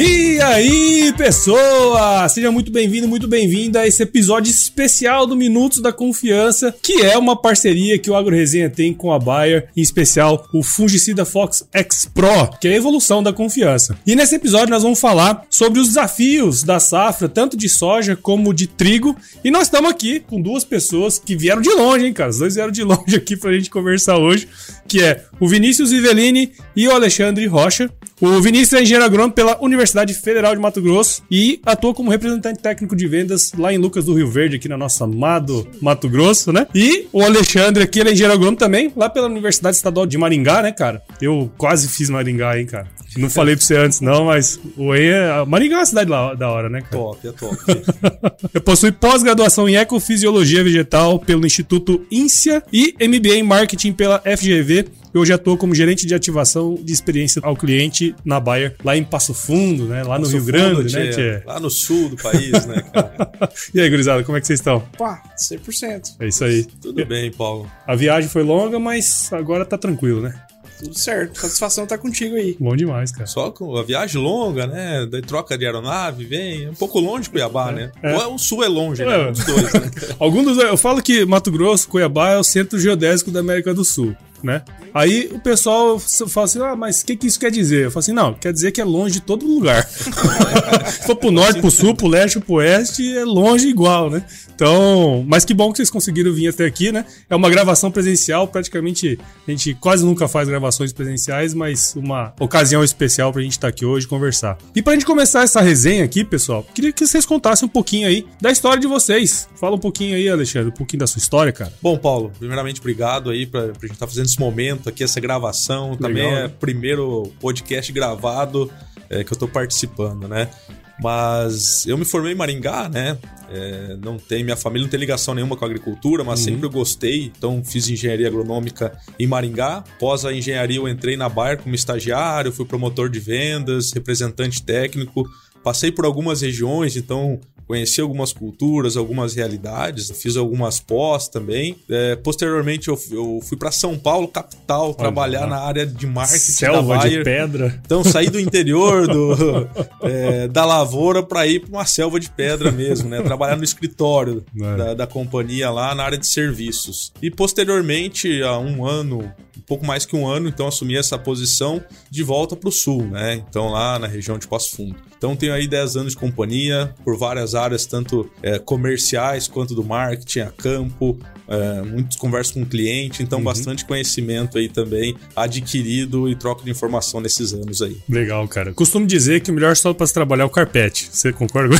E aí, pessoa! Seja muito bem-vindo, muito bem-vinda a esse episódio especial do Minutos da Confiança, que é uma parceria que o Agro Resenha tem com a Bayer, em especial o fungicida Fox X Pro, que é a evolução da confiança. E nesse episódio nós vamos falar sobre os desafios da safra, tanto de soja como de trigo. E nós estamos aqui com duas pessoas que vieram de longe, hein, cara? Os dois vieram de longe aqui pra gente conversar hoje, que é o Vinícius Rivellini e o Alexandre Rocha. O Vinícius é engenheiro agrônomo pela Universidade Federal de Mato Grosso e atua como representante técnico de vendas lá em Lucas do Rio Verde, aqui na nossa amado Mato Grosso, né? E o Alexandre aqui, ele é engenheiro agrônomo também, lá pela Universidade Estadual de Maringá, né, cara? Eu quase fiz Maringá, hein, cara? Não falei pra você antes, não, mas o EI é. Maringá é uma cidade lá- da hora, né, cara? Top, é top. Eu possui pós-graduação em Ecofisiologia Vegetal pelo Instituto INSEA e MBA em Marketing pela FGV. Eu já estou como gerente de ativação de experiência ao cliente na Bayer, lá em Passo Fundo, né? Lá no Passo Rio Grande, Fundo, né, tchê? Tchê? Lá no sul do país, né, cara? E aí, gurizada, como é que vocês estão? Pá, 100%. É isso aí. Tudo bem, Paulo. A viagem foi longa, mas agora tá tranquilo, né? Tudo certo. Satisfação tá contigo aí. Bom demais, cara. Só com a viagem longa, né? Daí troca de aeronave, vem. É um pouco longe de Cuiabá, né? É. Ou é o sul é longe, É. né? Um dos dois, né? Algum dos, eu falo que Mato Grosso, Cuiabá é o centro geodésico da América do Sul, né? Aí o pessoal fala assim: ah, mas o que, que isso quer dizer? Eu falo assim: não, quer dizer que é longe de todo lugar. Se for pro norte, pro sul, pro leste, pro oeste, é longe igual, né? Então, mas que bom que vocês conseguiram vir até aqui, né? É uma gravação presencial, praticamente a gente quase nunca faz gravações presenciais, mas uma ocasião especial pra gente estar aqui hoje conversar. E pra gente começar essa resenha aqui, pessoal, queria que vocês contassem um pouquinho aí da história de vocês. Fala um pouquinho aí, Alexandre, um pouquinho da sua história, cara. Bom, Paulo, primeiramente, obrigado aí pra, pra gente estar fazendo esse momento aqui, essa gravação. Também Legal, é né? o primeiro podcast gravado é, que eu tô participando, né? Mas eu me formei em Maringá, né? É, não tem, minha família não tem ligação nenhuma com a agricultura, mas sempre eu gostei. Então fiz engenharia agronômica em Maringá. Após a engenharia, eu entrei na Bayer como estagiário, fui promotor de vendas, representante técnico. Passei por algumas regiões, então conheci algumas culturas, algumas realidades, fiz algumas pós também. É, posteriormente, eu, eu fui para São Paulo, capital, trabalhar na área de marketing Selva da de Bayer. pedra. Então saí do interior do, é, da lavoura para ir para uma selva de pedra mesmo, né? Trabalhar no escritório É. da, da companhia lá na área de serviços. E posteriormente, há um ano, um pouco mais que um ano, então assumi essa posição de volta para o sul, né? Então lá na região de Passo Fundo. Então tenho aí 10 anos de companhia por várias áreas, tanto é, comerciais quanto do marketing, a campo, é, muitos conversas com o cliente, então bastante conhecimento aí também adquirido e troca de informação nesses anos aí. Legal, cara. Costumo dizer que o melhor solo pra se trabalhar é o carpete. Você concorda?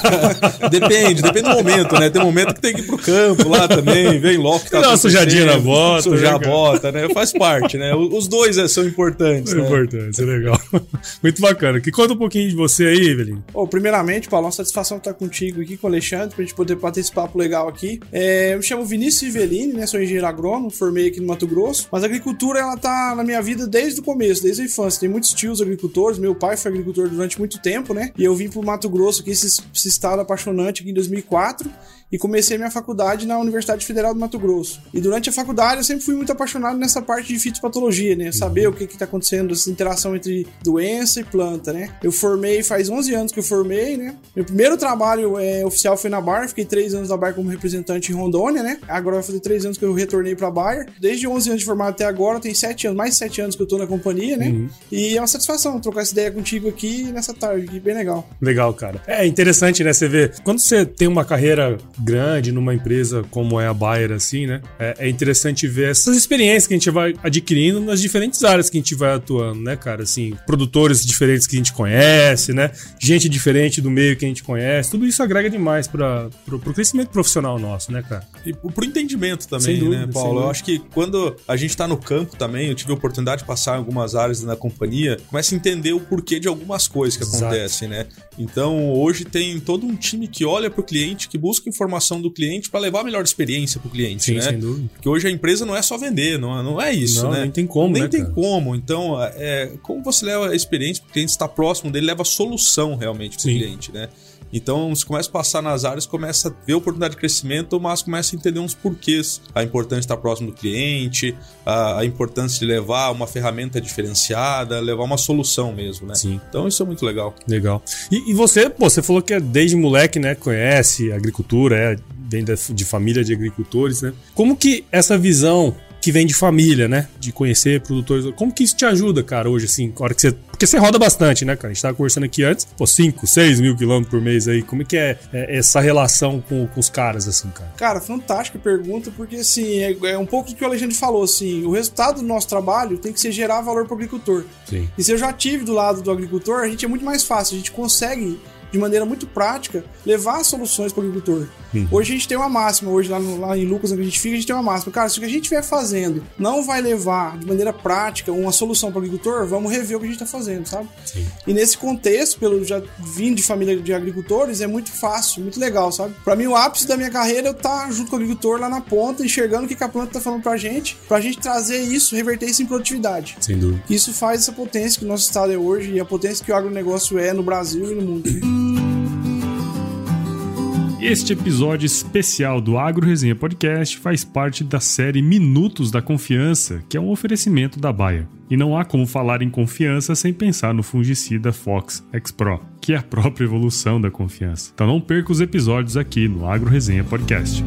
Depende, depende do momento, né? Tem momento que tem que ir pro campo lá também, vem logo que tá Dá uma sujadinha na bota, Sujar né, a cara? bota, né? Faz parte, né? Os dois é, são importantes, É né? importante, isso é legal. Muito bacana. Que conta um pouquinho de você aí, Evelyn. Ô, primeiramente, Paulo, uma satisfação estar contigo aqui com o Alexandre, pra gente poder bater esse papo legal aqui. É, eu me chamo Vinícius Rivelini, né? Sou engenheiro agrônomo, formei aqui no Mato Grosso. Mas a agricultura, ela tá na minha vida desde o começo, desde a infância. Tem muitos tios agricultores, meu pai foi agricultor durante muito tempo, né? E eu vim pro Mato Grosso, aqui, esse, esse estado apaixonante aqui em 2004. E comecei minha faculdade na Universidade Federal do Mato Grosso. E durante a faculdade eu sempre fui muito apaixonado nessa parte de fitopatologia, né? Saber o que que tá acontecendo, essa interação entre doença e planta, né? Eu formei, faz 11 anos que eu formei, né? Meu primeiro trabalho é, oficial foi na Bayer, fiquei 3 anos na Bayer como representante em Rondônia, né? Agora vai fazer 3 anos que eu retornei pra Bayer. Desde 11 anos de formado até agora, tem 7 anos, mais 7 anos que eu tô na companhia, né? E é uma satisfação trocar essa ideia contigo aqui nessa tarde, bem legal. Legal, cara. É interessante, né? Você vê, quando você tem uma carreira grande numa empresa como é a Bayer, assim, né? É, é interessante ver essas experiências que a gente vai adquirindo nas diferentes áreas que a gente vai atuando, né, cara? Assim, produtores diferentes que a gente conhece, né? Gente diferente do meio que a gente conhece. Tudo isso agrega demais para pro, pro crescimento profissional nosso, né, cara? E pro entendimento Sem também, dúvida, né, Paulo? Eu acho que quando a gente tá no campo também, eu tive a oportunidade de passar em algumas áreas na companhia, começa a entender o porquê de algumas coisas que Exato. acontecem, né? Então, hoje tem todo um time que olha pro cliente, que busca informação do cliente para levar a melhor experiência pro cliente, Sim, né? sem dúvida. Porque hoje a empresa não é só vender, não, é- não é isso, Não, né? nem tem como, Nem né, tem cara? como. Então, é, como você leva a experiência pro cliente, está próximo dele, leva solução realmente pro Sim. cliente, né? Então, você começa a passar nas áreas, começa a ver oportunidade de crescimento, mas começa a entender uns porquês. A importância de estar próximo do cliente, a, a importância de levar uma ferramenta diferenciada, levar uma solução mesmo, né? Sim. Então, isso é muito legal. Legal. E, e você, pô, você falou que é desde moleque, né? Conhece agricultura, é, vem de família de agricultores, né? Como que essa visão que vem de família, né? De conhecer produtores. Como que isso te ajuda, cara, hoje, assim? Hora que você. Porque você roda bastante, né, cara? A gente tava conversando aqui antes, pô, 5, 6 mil quilômetros por mês aí. Como é que é, é, essa relação com, com os caras, assim, cara? Cara, fantástica pergunta, porque assim, é, é um pouco do que o Alexandre falou, assim, o resultado do nosso trabalho tem que ser gerar valor para o agricultor. Sim. E se eu já tive do lado do agricultor, a gente é muito mais fácil, a gente consegue, de maneira muito prática, levar soluções para o agricultor. Hoje a gente tem uma máxima, hoje lá, no- lá em Lucas, onde a gente fica, a gente tem uma máxima. Cara, se o que a gente estiver fazendo não vai levar de maneira prática uma solução para o agricultor, vamos rever o que a gente está fazendo, sabe? Sim. E nesse contexto, pelo já vim de família de agricultores, é muito fácil, muito legal, sabe? Pra mim, o ápice da minha carreira é eu estar junto com o agricultor lá na ponta, enxergando o que que a planta tá falando pra gente, pra gente trazer isso, reverter isso em produtividade. Sem dúvida. Isso faz essa potência que o nosso estado é hoje e a potência que o agronegócio é no Brasil e no mundo. Este episódio especial do Agro Resenha Podcast faz parte da série Minutos da Confiança, que é um oferecimento da Bayer. E não há como falar em confiança sem pensar no fungicida Fox X Pro, que é a própria evolução da confiança. Então não perca os episódios aqui no Agro Resenha Podcast.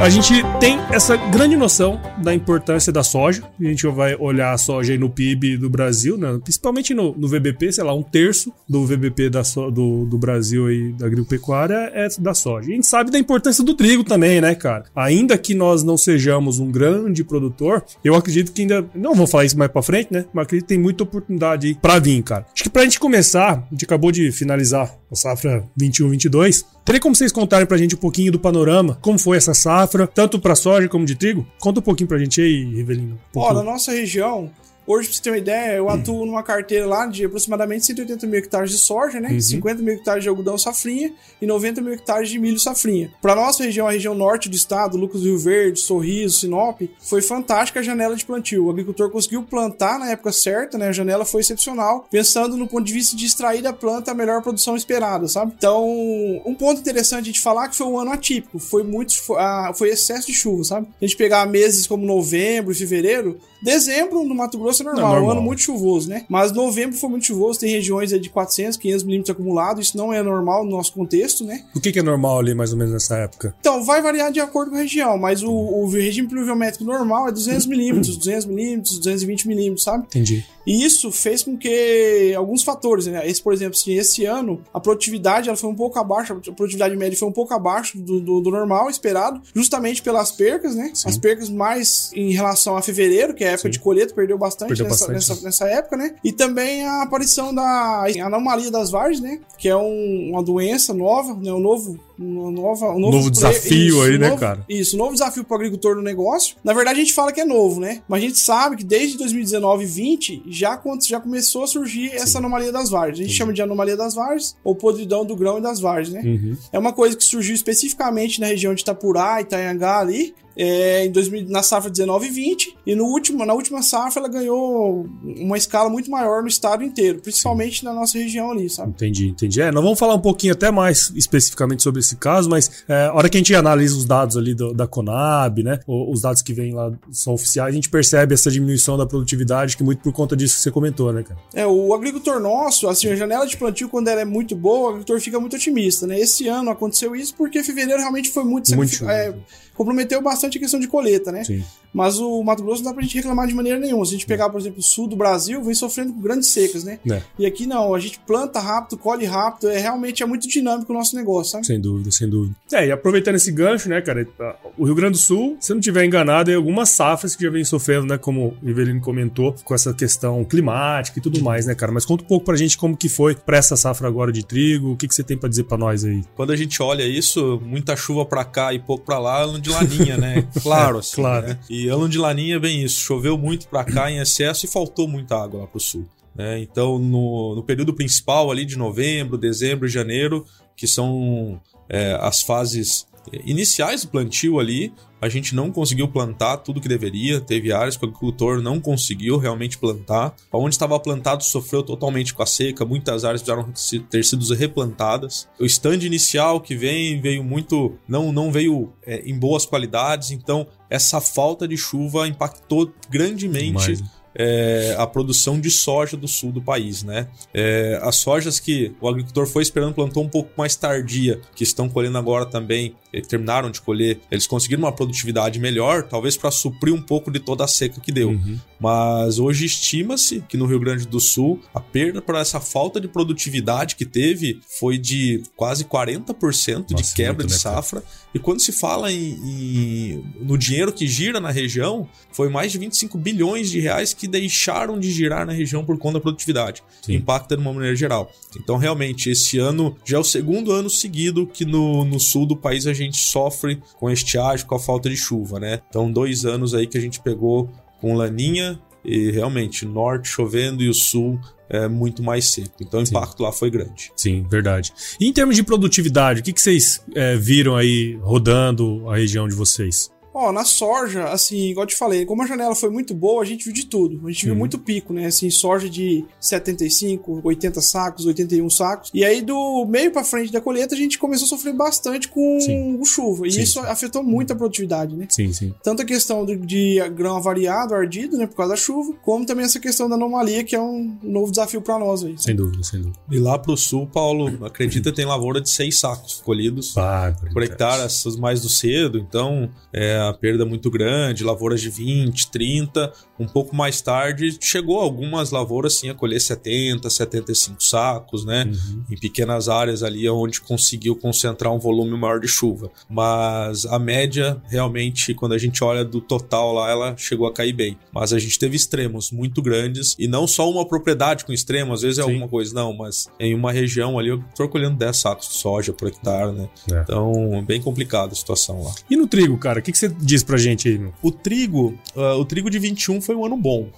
A gente tem essa grande noção da importância da soja. A gente vai olhar a soja aí no PIB do Brasil, né? principalmente no, no VBP, sei lá, um terço do VBP da so- do, do Brasil aí, da agropecuária é da soja. A gente sabe da importância do trigo também, né, cara? Ainda que nós não sejamos um grande produtor, eu acredito que ainda. Não vou falar isso mais pra frente, né? Mas acredito que tem muita oportunidade aí pra vir, cara. Acho que pra gente começar, a gente acabou de finalizar a safra 21-22. Teria como vocês contarem pra gente um pouquinho do panorama? Como foi essa safra, tanto pra soja como de trigo? Conta um pouquinho pra gente aí, Rivelino. Um Ó, na nossa região, hoje, pra você ter uma ideia, eu atuo numa carteira lá de aproximadamente 180 mil hectares de soja, né? 50 mil hectares de algodão safrinha e 90 mil hectares de milho safrinha. Pra nossa região, a região norte do estado, Lucas do Rio Verde, Sorriso, Sinop, foi fantástica a janela de plantio. O agricultor conseguiu plantar na época certa, né? A janela foi excepcional, pensando no ponto de vista de extrair da planta a melhor produção esperada, sabe? Então, um ponto interessante gente falar que foi um ano atípico, foi muito, foi, ah, foi excesso de chuva, sabe? A gente pegar meses como novembro e fevereiro, dezembro no Mato Grosso é normal, É um ano muito chuvoso, né? Mas novembro foi muito chuvoso, tem regiões de 400, 500 milímetros acumulado, isso não é normal no nosso contexto, né? O que, que é normal ali, mais ou menos, nessa época? Então, vai variar de acordo com a região, mas o, o regime pluviométrico normal é 200 milímetros, 200 milímetros, 220 milímetros, sabe? Entendi. E isso fez com que alguns fatores, né? Esse, por exemplo, assim, esse ano a produtividade ela foi um pouco abaixo, a produtividade média foi um pouco abaixo do, do- do normal esperado, justamente pelas percas, né? As percas mais em relação a fevereiro, que é a época de colheita, perdeu bastante, Perdeu nessa, bastante. Nessa, nessa época, né? E também a aparição da anomalia das vargens, né? Que é um- uma doença nova, né? Um novo, uma nova, um novo, Novo desafio aí, né, novo- cara? Isso, um novo desafio para o agricultor no negócio. Na verdade, a gente fala que é novo, né? Mas a gente sabe que desde 2019 e 20 já, já começou a surgir essa anomalia das vargens. A gente chama de anomalia das vargens ou podridão do grão e das vargens, né? Uhum. É uma coisa que surgiu especificamente na região de Itapurá, Itanhangá ali, é, em 2000, na safra 19 e 20, e no último, na última safra ela ganhou uma escala muito maior no estado inteiro, principalmente na nossa região ali, sabe? Entendi, entendi. É, nós vamos falar um pouquinho até mais especificamente sobre esse caso, mas é, a hora que a gente analisa os dados ali do- da Conab, né? Os dados que vêm lá são oficiais, a gente percebe essa diminuição da produtividade, que muito por conta disso que você comentou, né, cara? É, o agricultor nosso, assim, a janela de plantio, quando ela é muito boa, o agricultor fica muito otimista, né? Esse ano aconteceu isso porque fevereiro realmente foi muito, Muito é, comprometeu bastante a questão de colheita, né? Sim. Mas o Mato Grosso não dá pra gente reclamar de maneira nenhuma. Se a gente pegar, por exemplo, o sul do Brasil, vem sofrendo com grandes secas, né? É. E aqui não, a gente planta rápido, colhe rápido, é realmente é muito dinâmico o nosso negócio, sabe? Sem dúvida, sem dúvida. É, e aproveitando esse gancho, né, cara, o Rio Grande do Sul, se eu não tiver enganado, é algumas safras que já vem sofrendo, né, como o Ivelino comentou, com essa questão climática e tudo mais, né, cara. Mas conta um pouco pra gente como que foi pra essa safra agora de trigo, o que, que você tem pra dizer pra nós aí? Quando a gente olha isso, muita chuva pra cá e pouco pra lá, de laninha, né? Claro, assim, Claro. né? E ano de laninha é bem isso. Choveu muito pra cá em excesso e faltou muita água lá pro sul. né? Então, no, no período principal ali de novembro, dezembro e janeiro, que são é, as fases iniciais do plantio ali, a gente não conseguiu plantar tudo que deveria. Teve áreas que o agricultor não conseguiu realmente plantar. Onde estava plantado sofreu totalmente com a seca. Muitas áreas precisaram ter sido replantadas. O stand inicial que vem veio muito, não não veio é, em boas qualidades. Então essa falta de chuva impactou grandemente é, a produção de soja do sul do país, né? É, as sojas que o agricultor foi esperando plantou um pouco mais tardia, que estão colhendo agora também, terminaram de colher, eles conseguiram uma produtividade melhor, talvez para suprir um pouco de toda a seca que deu. Uhum. Mas hoje estima-se que no Rio Grande do Sul a perda por essa falta de produtividade que teve foi de quase 40% Nossa, de quebra de safra. E quando se fala em, em, no dinheiro que gira na região, foi mais de 25 bilhões de reais que deixaram de girar na região por conta da produtividade. Sim. Impacta de uma maneira geral. Então, realmente, esse ano já é o segundo ano seguido que no, no sul do país a gente sofre com estiagem, com a falta de chuva, né? Então, dois anos aí que a gente pegou com laninha e realmente norte chovendo e o sul é muito mais seco. Então o impacto Sim. lá foi grande. Sim, verdade. E em termos de produtividade, o que, que vocês é, viram aí rodando a região de vocês? Ó, na soja, assim, igual eu te falei, como a janela foi muito boa, a gente viu de tudo. A gente uhum. viu muito pico, né? Assim, soja de 75, 80 sacos, 81 sacos. E aí, do meio para frente da colheita, a gente começou a sofrer bastante com sim. chuva. E sim, isso afetou muito a produtividade, né? Sim, sim. Tanto a questão de, de grão avariado, ardido, né? Por causa da chuva, como também essa questão da anomalia, que é um novo desafio para nós aí. Sem dúvida, sem dúvida. E lá pro sul, Paulo, acredita, tem lavoura de seis sacos colhidos ah, por hectare, essas mais do cedo. Então, é, perda muito grande, lavouras de 20, 30. Um pouco mais tarde, chegou algumas lavouras sim a colher 70, 75 sacos, né? Uhum. Em pequenas áreas ali onde conseguiu concentrar um volume maior de chuva. Mas a média, realmente, quando a gente olha do total lá, ela chegou a cair bem. Mas a gente teve extremos muito grandes e não só uma propriedade com extremo, às vezes é sim. alguma coisa, não, mas em uma região ali eu tô colhendo 10 sacos de soja por hectare, né? É. Então, bem complicada a situação lá. E no trigo, cara, o que, que você diz pra gente aí, meu? O trigo, uh, o trigo de 21 foi um ano bom.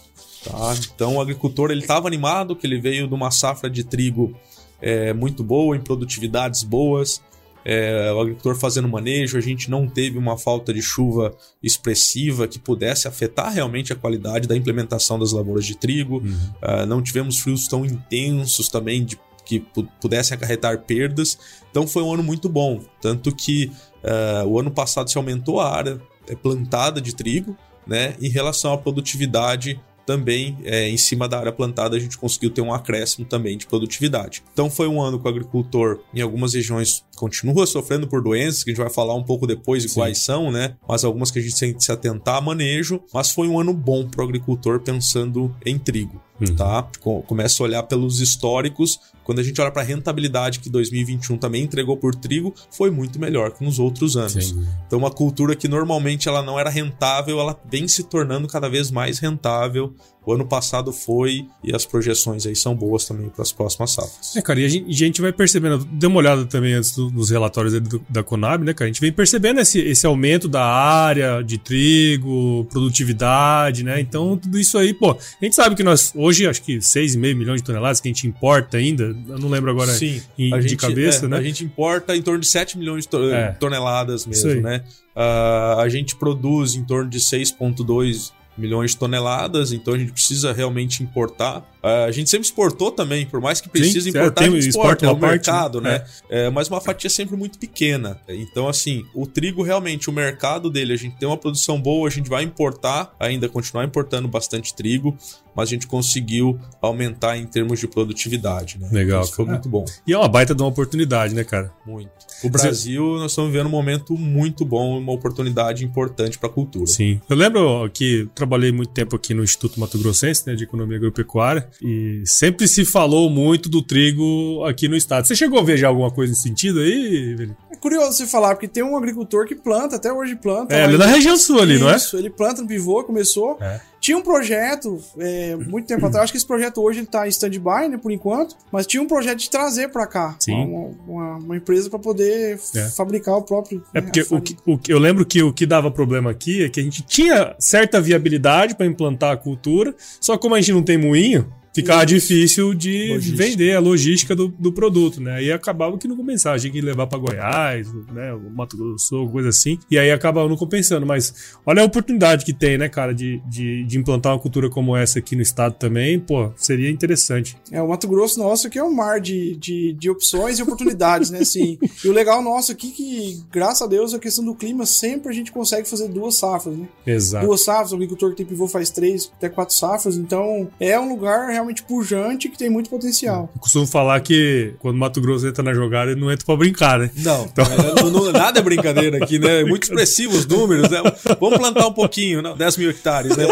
Tá? Então o agricultor ele estava animado, que ele veio de uma safra de trigo é, muito boa, em produtividades boas. É, o agricultor fazendo manejo, a gente não teve uma falta de chuva expressiva que pudesse afetar realmente a qualidade da implementação das lavouras de trigo. Uhum. Uh, não tivemos frios tão intensos também de, que pudessem acarretar perdas. Então foi um ano muito bom. Tanto que uh, o ano passado se aumentou a área plantada de trigo, né? Em relação à produtividade também é, em cima da área plantada a gente conseguiu ter um acréscimo também de produtividade. Então foi um ano que o agricultor em algumas regiões continua sofrendo por doenças, que a gente vai falar um pouco depois de quais são, né? Mas algumas que a gente tem que se atentar a manejo, mas foi um ano bom para o agricultor pensando em trigo. Uhum. Tá? Começa a olhar pelos históricos. Quando a gente olha para a rentabilidade que 2021 também entregou por trigo, foi muito melhor que nos outros anos. Sim. Então, uma cultura que normalmente ela não era rentável, ela vem se tornando cada vez mais rentável o ano passado foi e as projeções aí são boas também para as próximas safras. É, cara, e a gente, a gente vai percebendo, dê uma olhada também antes do, nos relatórios do, da Conab, né, cara? A gente vem percebendo esse, esse aumento da área de trigo, produtividade, né? Então, tudo isso aí, pô, a gente sabe que nós, hoje, acho que 6,5 milhões de toneladas que a gente importa ainda, eu não lembro agora Sim, em, de gente, cabeça, é, né? A gente importa em torno de 7 milhões de é. toneladas mesmo, né? Uh, a gente produz em torno de 6,2 milhões de toneladas, então a gente precisa realmente importar. Uh, a gente sempre exportou também, por mais que precise Sim, importar, tem a gente exporta, é o mercado, né? É. É, mas uma fatia sempre muito pequena. Então, assim, o trigo realmente, o mercado dele, a gente tem uma produção boa, a gente vai importar, ainda continuar importando bastante trigo, mas a gente conseguiu aumentar em termos de produtividade, né? Legal. Isso foi muito bom. E é uma baita de uma oportunidade, né, cara? Muito. O Brasil, Você... nós estamos vivendo um momento muito bom, uma oportunidade importante para a cultura. Sim. Eu lembro que trabalhei muito tempo aqui no Instituto Mato Grossense, né, de Economia Agropecuária, e sempre se falou muito do trigo aqui no estado. Você chegou a ver já alguma coisa nesse sentido aí, Veli? É curioso você falar, porque tem um agricultor que planta, até hoje planta. É, ali na região sul ali, Isso, não é? Isso, ele planta no pivô, começou. É. Tinha um projeto, é, muito tempo atrás, acho que esse projeto hoje ele tá em stand-by, né, por enquanto, mas tinha um projeto de trazer para cá uma, uma, uma, empresa para poder é. fabricar o próprio. É né, porque o que, o que, eu lembro que o que dava problema aqui é que a gente tinha certa viabilidade para implantar a cultura, só como a gente não tem moinho, ficava difícil de Logística. vender a logística do, do produto, né? E acabava que não compensava, tinha que levar pra Goiás, né? O Mato Grosso, coisa assim. E aí acabava não compensando. Mas olha a oportunidade que tem, né, cara, de, de, de implantar uma cultura como essa aqui no estado também. Pô, seria interessante. É, o Mato Grosso nosso aqui é um mar de, de, de opções e oportunidades, né? Assim, e o legal nosso aqui é que, graças a Deus, a questão do clima, sempre a gente consegue fazer duas safras, né? Exato. Duas safras, o agricultor que tem pivô faz três, até quatro safras, então é um lugar realmente pujante que tem muito potencial. Eu costumo falar que quando o Mato Grosso entra na jogada, ele não entra pra brincar, né? Não, é, não- não- nada é brincadeira aqui, né? Muito expressivo os números, né? Vamos plantar um pouquinho, não, 10 mil hectares, né?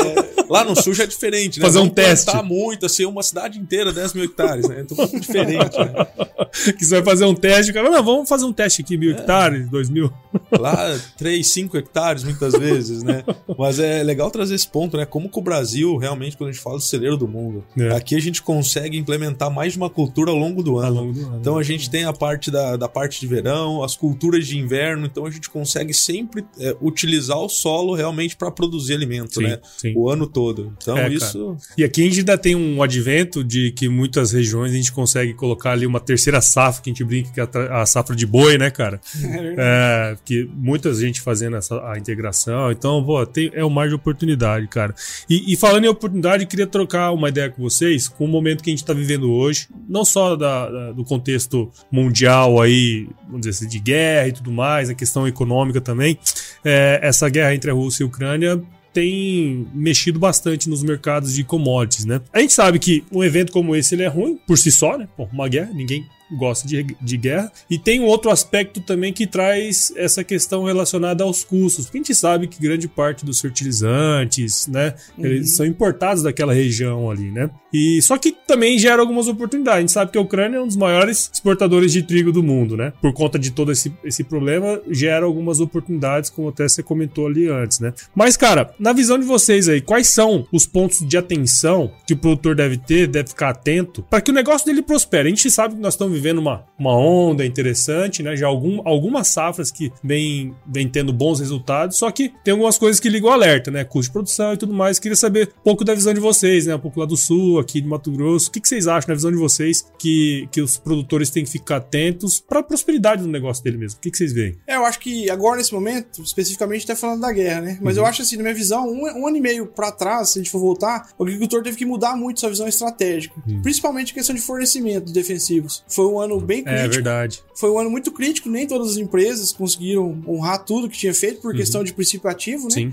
Lá no sul já é diferente, né? Fazer um Vamos teste. plantar muito, assim, uma cidade inteira, 10 mil hectares, né? Então, um pouco diferente, né? que você vai fazer um teste, o cara, não, vamos fazer um teste aqui, mil hectares, dois mil. Lá, 3, 5 hectares, muitas vezes, né? Mas é legal trazer esse ponto, né? Como que o Brasil, realmente, quando a gente fala do celeiro do mundo, É. aqui a gente consegue implementar mais de uma cultura ao longo do ano. longo do ano. Então a gente tem a parte da, da parte de verão, as culturas de inverno, então a gente consegue sempre é, utilizar o solo realmente para produzir alimento, Sim, né? sim. O ano todo. Então É, isso. E aqui a gente ainda tem um advento de que muitas regiões a gente consegue colocar ali uma terceira safra, que a gente brinca que é a safra de boi, né, cara? É, que muita gente fazendo essa, a integração. Então, pô, tem, é um mar de oportunidade, cara. E, e falando em oportunidade, queria trocar uma ideia com vocês com o momento que a gente tá vivendo hoje, não só da- da- do contexto mundial aí, vamos dizer assim, de guerra e tudo mais, a questão econômica também. É, essa guerra entre a Rússia e a Ucrânia tem mexido bastante nos mercados de commodities, né? A gente sabe que um evento como esse ele é ruim por si só, né? Uma guerra, ninguém gosta de, de guerra. E tem um outro aspecto também que traz essa questão relacionada aos custos. Porque a gente sabe que grande parte dos fertilizantes, né, eles são importados daquela região ali, né? E só que também gera algumas oportunidades. A gente sabe que a Ucrânia é um dos maiores exportadores de trigo do mundo, né? Por conta de todo esse, esse problema, gera algumas oportunidades, como até você comentou ali antes, né? Mas, cara, na visão de vocês aí, quais são os pontos de atenção que o produtor deve ter, deve ficar atento, para que o negócio dele prospere? A gente sabe que nós estamos vivendo uma, uma onda interessante, né? Já algum, algumas safras que vem, vem tendo bons resultados, só que tem algumas coisas que ligam o alerta, né? Custo de produção e tudo mais. Queria saber um pouco da visão de vocês, né? Um pouco lá do sul, aqui de Mato Grosso. O que, que vocês acham na visão de vocês que, que os produtores têm que ficar atentos para a prosperidade do negócio dele mesmo? O que, que vocês veem? É, eu acho que agora, nesse momento, especificamente, tá falando da guerra, né? Mas eu acho assim, na minha visão, um, um ano e meio pra trás, se a gente for voltar, o agricultor teve que mudar muito sua visão estratégica. Principalmente em questão de fornecimento de defensivos. Foi um ano bem É crítico. verdade. Foi um ano muito crítico, nem todas as empresas conseguiram honrar tudo que tinha feito por questão de princípio ativo, né? Sim.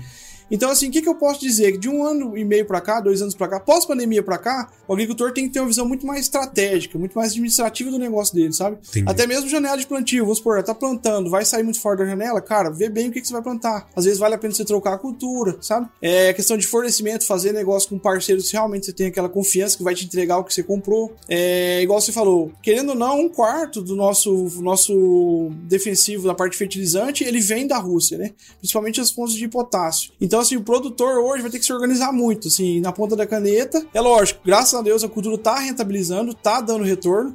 Então, assim, o que, que eu posso dizer? Que de um ano e meio pra cá, dois anos pra cá, pós-pandemia pra cá, o agricultor tem que ter uma visão muito mais estratégica, muito mais administrativa do negócio dele, sabe? Entendi. Até mesmo janela de plantio, vamos supor, tá plantando, vai sair muito fora da janela, cara, vê bem o que, que você vai plantar. Às vezes vale a pena você trocar a cultura, sabe? É questão de fornecimento, fazer negócio com parceiros, realmente você tem aquela confiança que vai te entregar o que você comprou. É igual você falou, querendo ou não, um quarto do nosso, nosso defensivo da parte fertilizante, ele vem da Rússia, né? Principalmente as fontes de potássio. Então, assim, o produtor hoje vai ter que se organizar muito, assim, na ponta da caneta. É lógico, graças a Deus a cultura tá rentabilizando, tá dando retorno.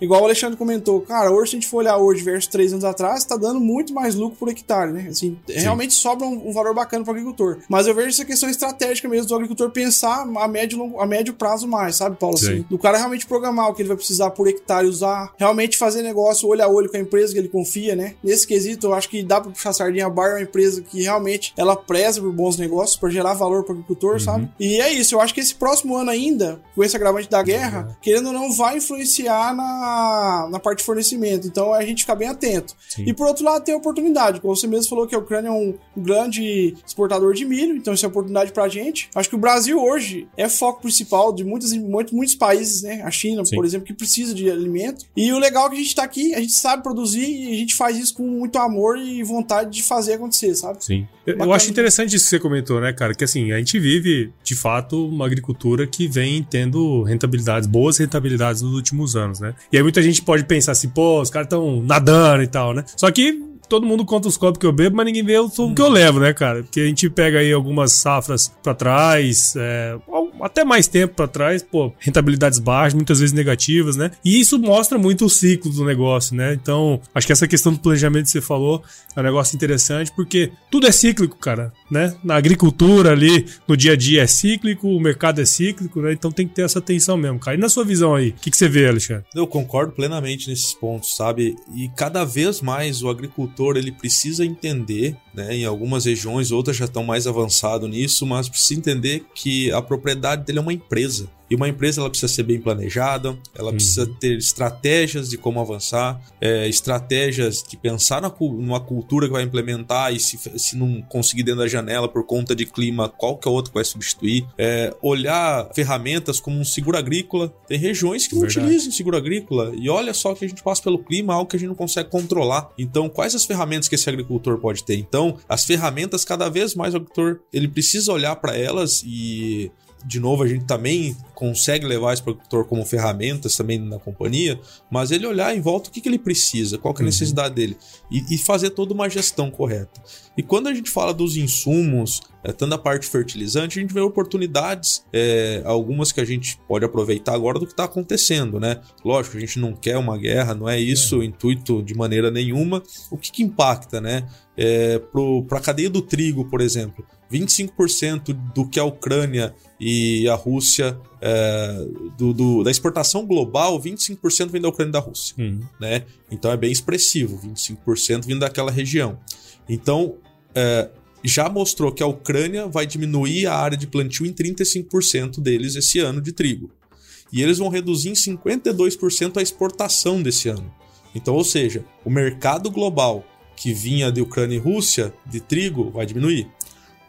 Igual o Alexandre comentou, cara, hoje se a gente for olhar hoje versus três anos atrás, tá dando muito mais lucro por hectare, né? Assim, realmente sobra um, um valor bacana pro agricultor. Mas eu vejo essa questão estratégica mesmo do agricultor pensar a médio, longo- a médio prazo mais, sabe, Paulo? Sei. Assim, do cara realmente programar o que ele vai precisar por hectare usar, realmente fazer negócio olho a olho com a empresa que ele confia, né? Nesse quesito, eu acho que dá pra puxar sardinha. A Bayer é uma empresa que realmente ela preza por bons negócios, para gerar valor pro agricultor, sabe? E é isso, eu acho que esse próximo ano ainda, com esse agravante da guerra, querendo ou não, vai influenciar na, na parte de fornecimento. Então a gente fica bem atento. Sim. E por outro lado, tem a oportunidade. Como você mesmo falou que a Ucrânia é um grande exportador de milho, então isso é oportunidade pra gente. Acho que o Brasil hoje é foco principal de muitos, muitos, muitos países, né? A China, Sim. por exemplo, que precisa de alimento. E o legal é que a gente tá aqui, a gente sabe produzir e a gente faz isso com muito amor e vontade de fazer acontecer, sabe? Sim. Eu, eu acho interessante isso que você comentou, né, cara? Que assim, a gente vive, de fato, uma agricultura que vem tendo rentabilidades, boas rentabilidades nos últimos anos, né? E aí muita gente pode pensar assim, pô, os caras estão nadando e tal, né? Só que todo mundo conta os copos que eu bebo, mas ninguém vê o sumo que eu levo, né, cara? Porque a gente pega aí algumas safras pra trás, é, até mais tempo para trás, pô, rentabilidades baixas, muitas vezes negativas, né? E isso mostra muito o ciclo do negócio, né? Então, acho que essa questão do planejamento que você falou é um negócio interessante, porque tudo é cíclico, cara, né? Na agricultura ali, no dia a dia é cíclico, o mercado é cíclico, né? Então tem que ter essa atenção mesmo, cara. E na sua visão aí, o que, que você vê, Alexandre? Eu concordo plenamente nesses pontos, sabe? E cada vez mais o agricultor ele precisa entender, né? Em algumas regiões, outras já estão mais avançado nisso, mas precisa entender que a propriedade dele é uma empresa. E uma empresa ela precisa ser bem planejada, ela uhum. precisa ter estratégias de como avançar, é, estratégias de pensar na, numa cultura que vai implementar e se, se não conseguir dentro da janela por conta de clima, qual que é o outro que vai substituir. É, olhar ferramentas como um seguro agrícola. Tem regiões que não Verdade. utilizam seguro agrícola e olha só que a gente passa pelo clima, algo que a gente não consegue controlar. Então, quais as ferramentas que esse agricultor pode ter? Então, as ferramentas, cada vez mais o agricultor ele precisa olhar para elas e de novo, a gente também consegue levar esse produtor como ferramentas também na companhia, mas ele olhar em volta o que, que ele precisa, qual que é a uhum. necessidade uhum. dele e, e, fazer toda uma gestão correta. E quando a gente fala dos insumos, é, tanto a parte fertilizante, a gente vê oportunidades, é, algumas que a gente pode aproveitar agora do que está acontecendo, né? Lógico, a gente não quer uma guerra, não é isso é. o intuito de maneira nenhuma. O que, que impacta, né? É, Para a cadeia do trigo, por exemplo, 25% do que a Ucrânia e a Rússia, é, do, do, da exportação global, 25% vem da Ucrânia e da Rússia. Uhum. Né? Então é bem expressivo, 25% vindo daquela região. Então, é, já mostrou que a Ucrânia vai diminuir a área de plantio em 35% deles esse ano de trigo. E eles vão reduzir em 52% a exportação desse ano. Então, ou seja, o mercado global que vinha de Ucrânia e Rússia de trigo vai diminuir.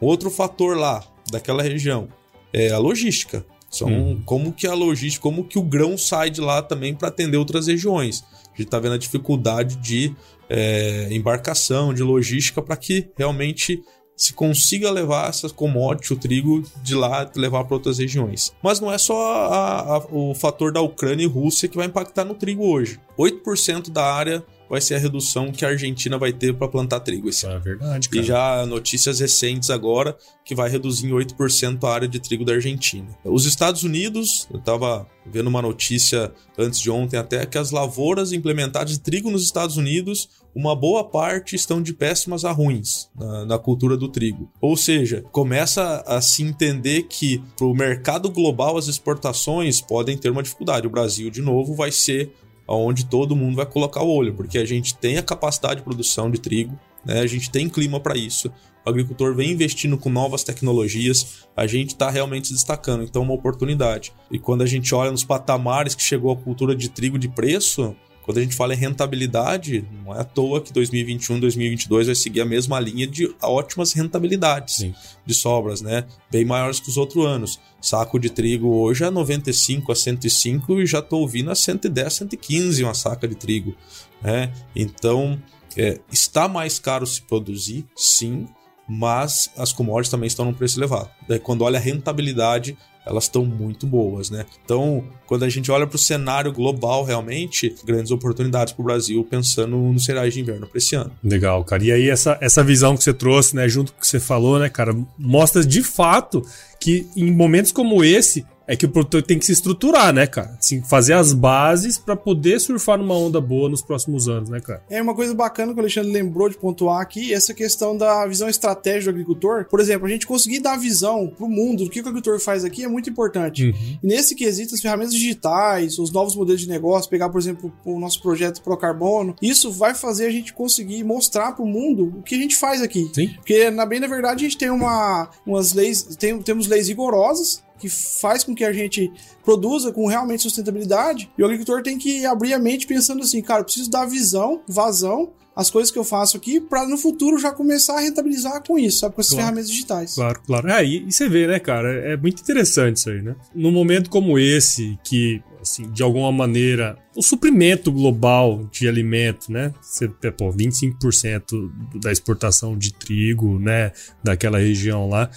Outro fator lá, daquela região, é a logística. São hum. como que a logística, como que o grão sai de lá também para atender outras regiões. A gente está vendo a dificuldade de é, embarcação, de logística, para que realmente se consiga levar essas commodities, o trigo, de lá levar para outras regiões. Mas não é só a, a, o fator da Ucrânia e Rússia que vai impactar no trigo hoje. 8% da área vai ser a redução que a Argentina vai ter para plantar trigo esse ano. É verdade, cara. E já notícias recentes agora que vai reduzir em 8% a área de trigo da Argentina. Os Estados Unidos, eu estava vendo uma notícia antes de ontem até que as lavouras implementadas de trigo nos Estados Unidos, uma boa parte estão de péssimas a ruins na, na cultura do trigo. Ou seja, começa a se entender que para o mercado global as exportações podem ter uma dificuldade. O Brasil, de novo, vai ser onde todo mundo vai colocar o olho, porque a gente tem a capacidade de produção de trigo, né? a gente tem clima para isso, o agricultor vem investindo com novas tecnologias, a gente está realmente se destacando, então é uma oportunidade. E quando a gente olha nos patamares que chegou a cultura de trigo de preço, quando a gente fala em rentabilidade, não é à toa que 2021, 2022 vai seguir a mesma linha de ótimas rentabilidades Sim. de sobras, né? Bem maiores que os outros anos. Saco de trigo hoje é 95 a 105 e já estou ouvindo a 110, 115 uma saca de trigo, né? Então, é, está mais caro se produzir, sim, mas as commodities também estão num preço elevado. Daí, quando olha a rentabilidade, elas estão muito boas, né? Então, quando a gente olha para o cenário global, realmente, grandes oportunidades para o Brasil pensando no cereais de inverno para esse ano. Legal, cara. E aí, essa, essa visão que você trouxe, né, junto com o que você falou, né, cara, mostra de fato que em momentos como esse, é que o produtor tem que se estruturar, né, cara? Assim, fazer as bases para poder surfar numa onda boa nos próximos anos, né, cara? É uma coisa bacana que o Alexandre lembrou de pontuar aqui, essa questão da visão estratégica do agricultor. Por exemplo, a gente conseguir dar visão pro mundo do que o agricultor faz aqui é muito importante. Uhum. E nesse quesito, as ferramentas digitais, os novos modelos de negócio, pegar, por exemplo, o nosso projeto Pro Carbono, isso vai fazer a gente conseguir mostrar pro mundo o que a gente faz aqui. Sim. Porque, na bem na verdade, a gente tem uma, umas leis, tem, temos leis rigorosas que faz com que a gente produza com realmente sustentabilidade. E o agricultor tem que abrir a mente pensando assim, cara, eu preciso dar visão, vazão as coisas que eu faço aqui para no futuro já começar a rentabilizar com isso, sabe? Com essas claro, ferramentas digitais. Claro, claro. É, e, e, você vê, né, cara? É muito interessante isso aí, né? Num momento como esse, que, assim, de alguma maneira, o suprimento global de alimento, né? Você, pô, 25% da exportação de trigo, né, daquela região lá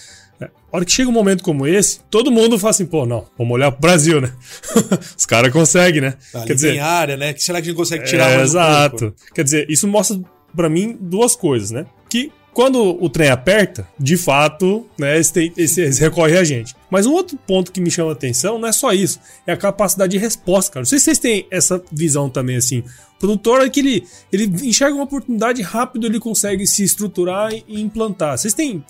a hora que chega um momento como esse, todo mundo fala assim, pô, não, vamos olhar pro Brasil, né? Os caras conseguem, né? Ali Quer dizer, área, né? Que será que a gente consegue tirar é, Exato. Quer dizer, isso mostra para mim duas coisas, né? Que quando o trem aperta, de fato, né, esse, tem, esse, esse recorre a gente. Mas um outro ponto que me chama a atenção não é só isso, é a capacidade de resposta, cara. Não sei se vocês têm essa visão também, assim. Produtor é que ele, ele enxerga uma oportunidade rápido, ele consegue se estruturar e implantar. Vocês têm,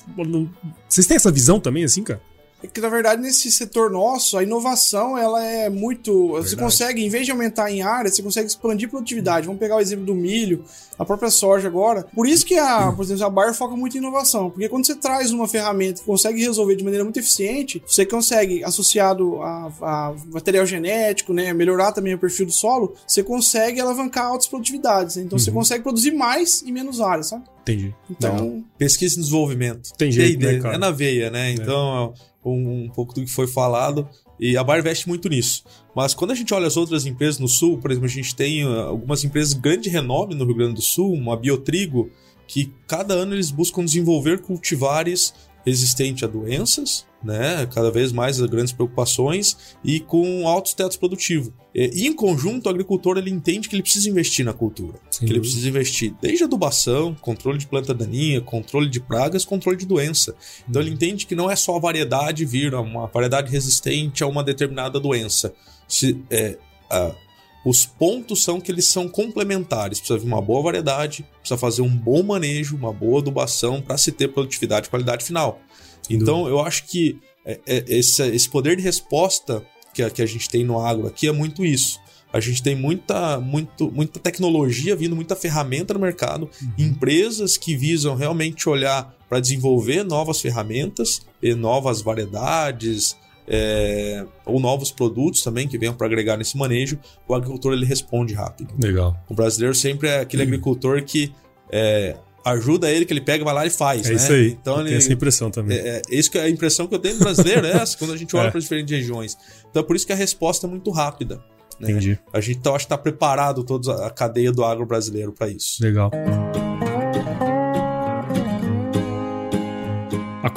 vocês têm essa visão também, assim, cara? É que, na verdade, nesse setor nosso, a inovação, ela é muito... Verdade. Você consegue, em vez de aumentar em área, você consegue expandir produtividade. Vamos pegar o exemplo do milho, a própria soja agora. Por isso que, a, por exemplo, a Bayer foca muito em inovação. Porque quando você traz uma ferramenta que consegue resolver de maneira muito eficiente, você consegue, associado a, a material genético, né, melhorar também o perfil do solo, você consegue alavancar altas produtividades. Então, uhum. você consegue produzir mais em menos áreas, sabe? Entendi. Então, pesquisa e desenvolvimento. Tem jeito, né, É na veia, né? Então, é um, um pouco do que foi falado. E a Bayer investe muito nisso. Mas quando a gente olha as outras empresas no Sul, por exemplo, a gente tem uh, algumas empresas de grande renome no Rio Grande do Sul, uma Biotrigo, que cada ano eles buscam desenvolver cultivares resistentes a doenças, né? Cada vez mais grandes preocupações e com altos tetos produtivos. E, em conjunto, o agricultor ele entende que ele precisa investir na cultura. Sim. Que ele precisa investir desde adubação, controle de planta daninha, controle de pragas, controle de doença. Então ele entende que não é só a variedade vir, uma variedade resistente a uma determinada doença. Se, é, a, os pontos são que eles são complementares. Precisa vir uma boa variedade, precisa fazer um bom manejo, uma boa adubação para se ter produtividade e qualidade final. Então, eu acho que é, é, esse, poder de resposta que a, que a gente tem no agro aqui é muito isso. A gente tem muita, muito, muita tecnologia vindo, muita ferramenta no mercado, uhum. empresas que visam realmente olhar para desenvolver novas ferramentas e novas variedades, é, ou novos produtos também que venham para agregar nesse manejo, o agricultor ele responde rápido. Legal. O brasileiro sempre é aquele uhum. agricultor que é, ajuda ele, que ele pega, vai lá e faz. É né? isso aí. Então, ele, essa impressão também. É, é, isso que é a impressão que eu tenho do brasileiro, é essa, quando a gente olha é. para diferentes regiões. Então, é por isso que a resposta é muito rápida. Né? Entendi. A gente então, acho que está preparado toda a cadeia do agro brasileiro para isso. Legal.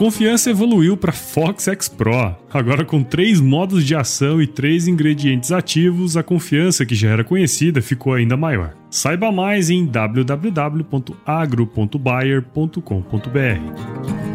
Confiança evoluiu para Fox X Pro. Agora com três modos de ação e três ingredientes ativos, a confiança que já era conhecida ficou ainda maior. Saiba mais em www.agro.buyer.com.br.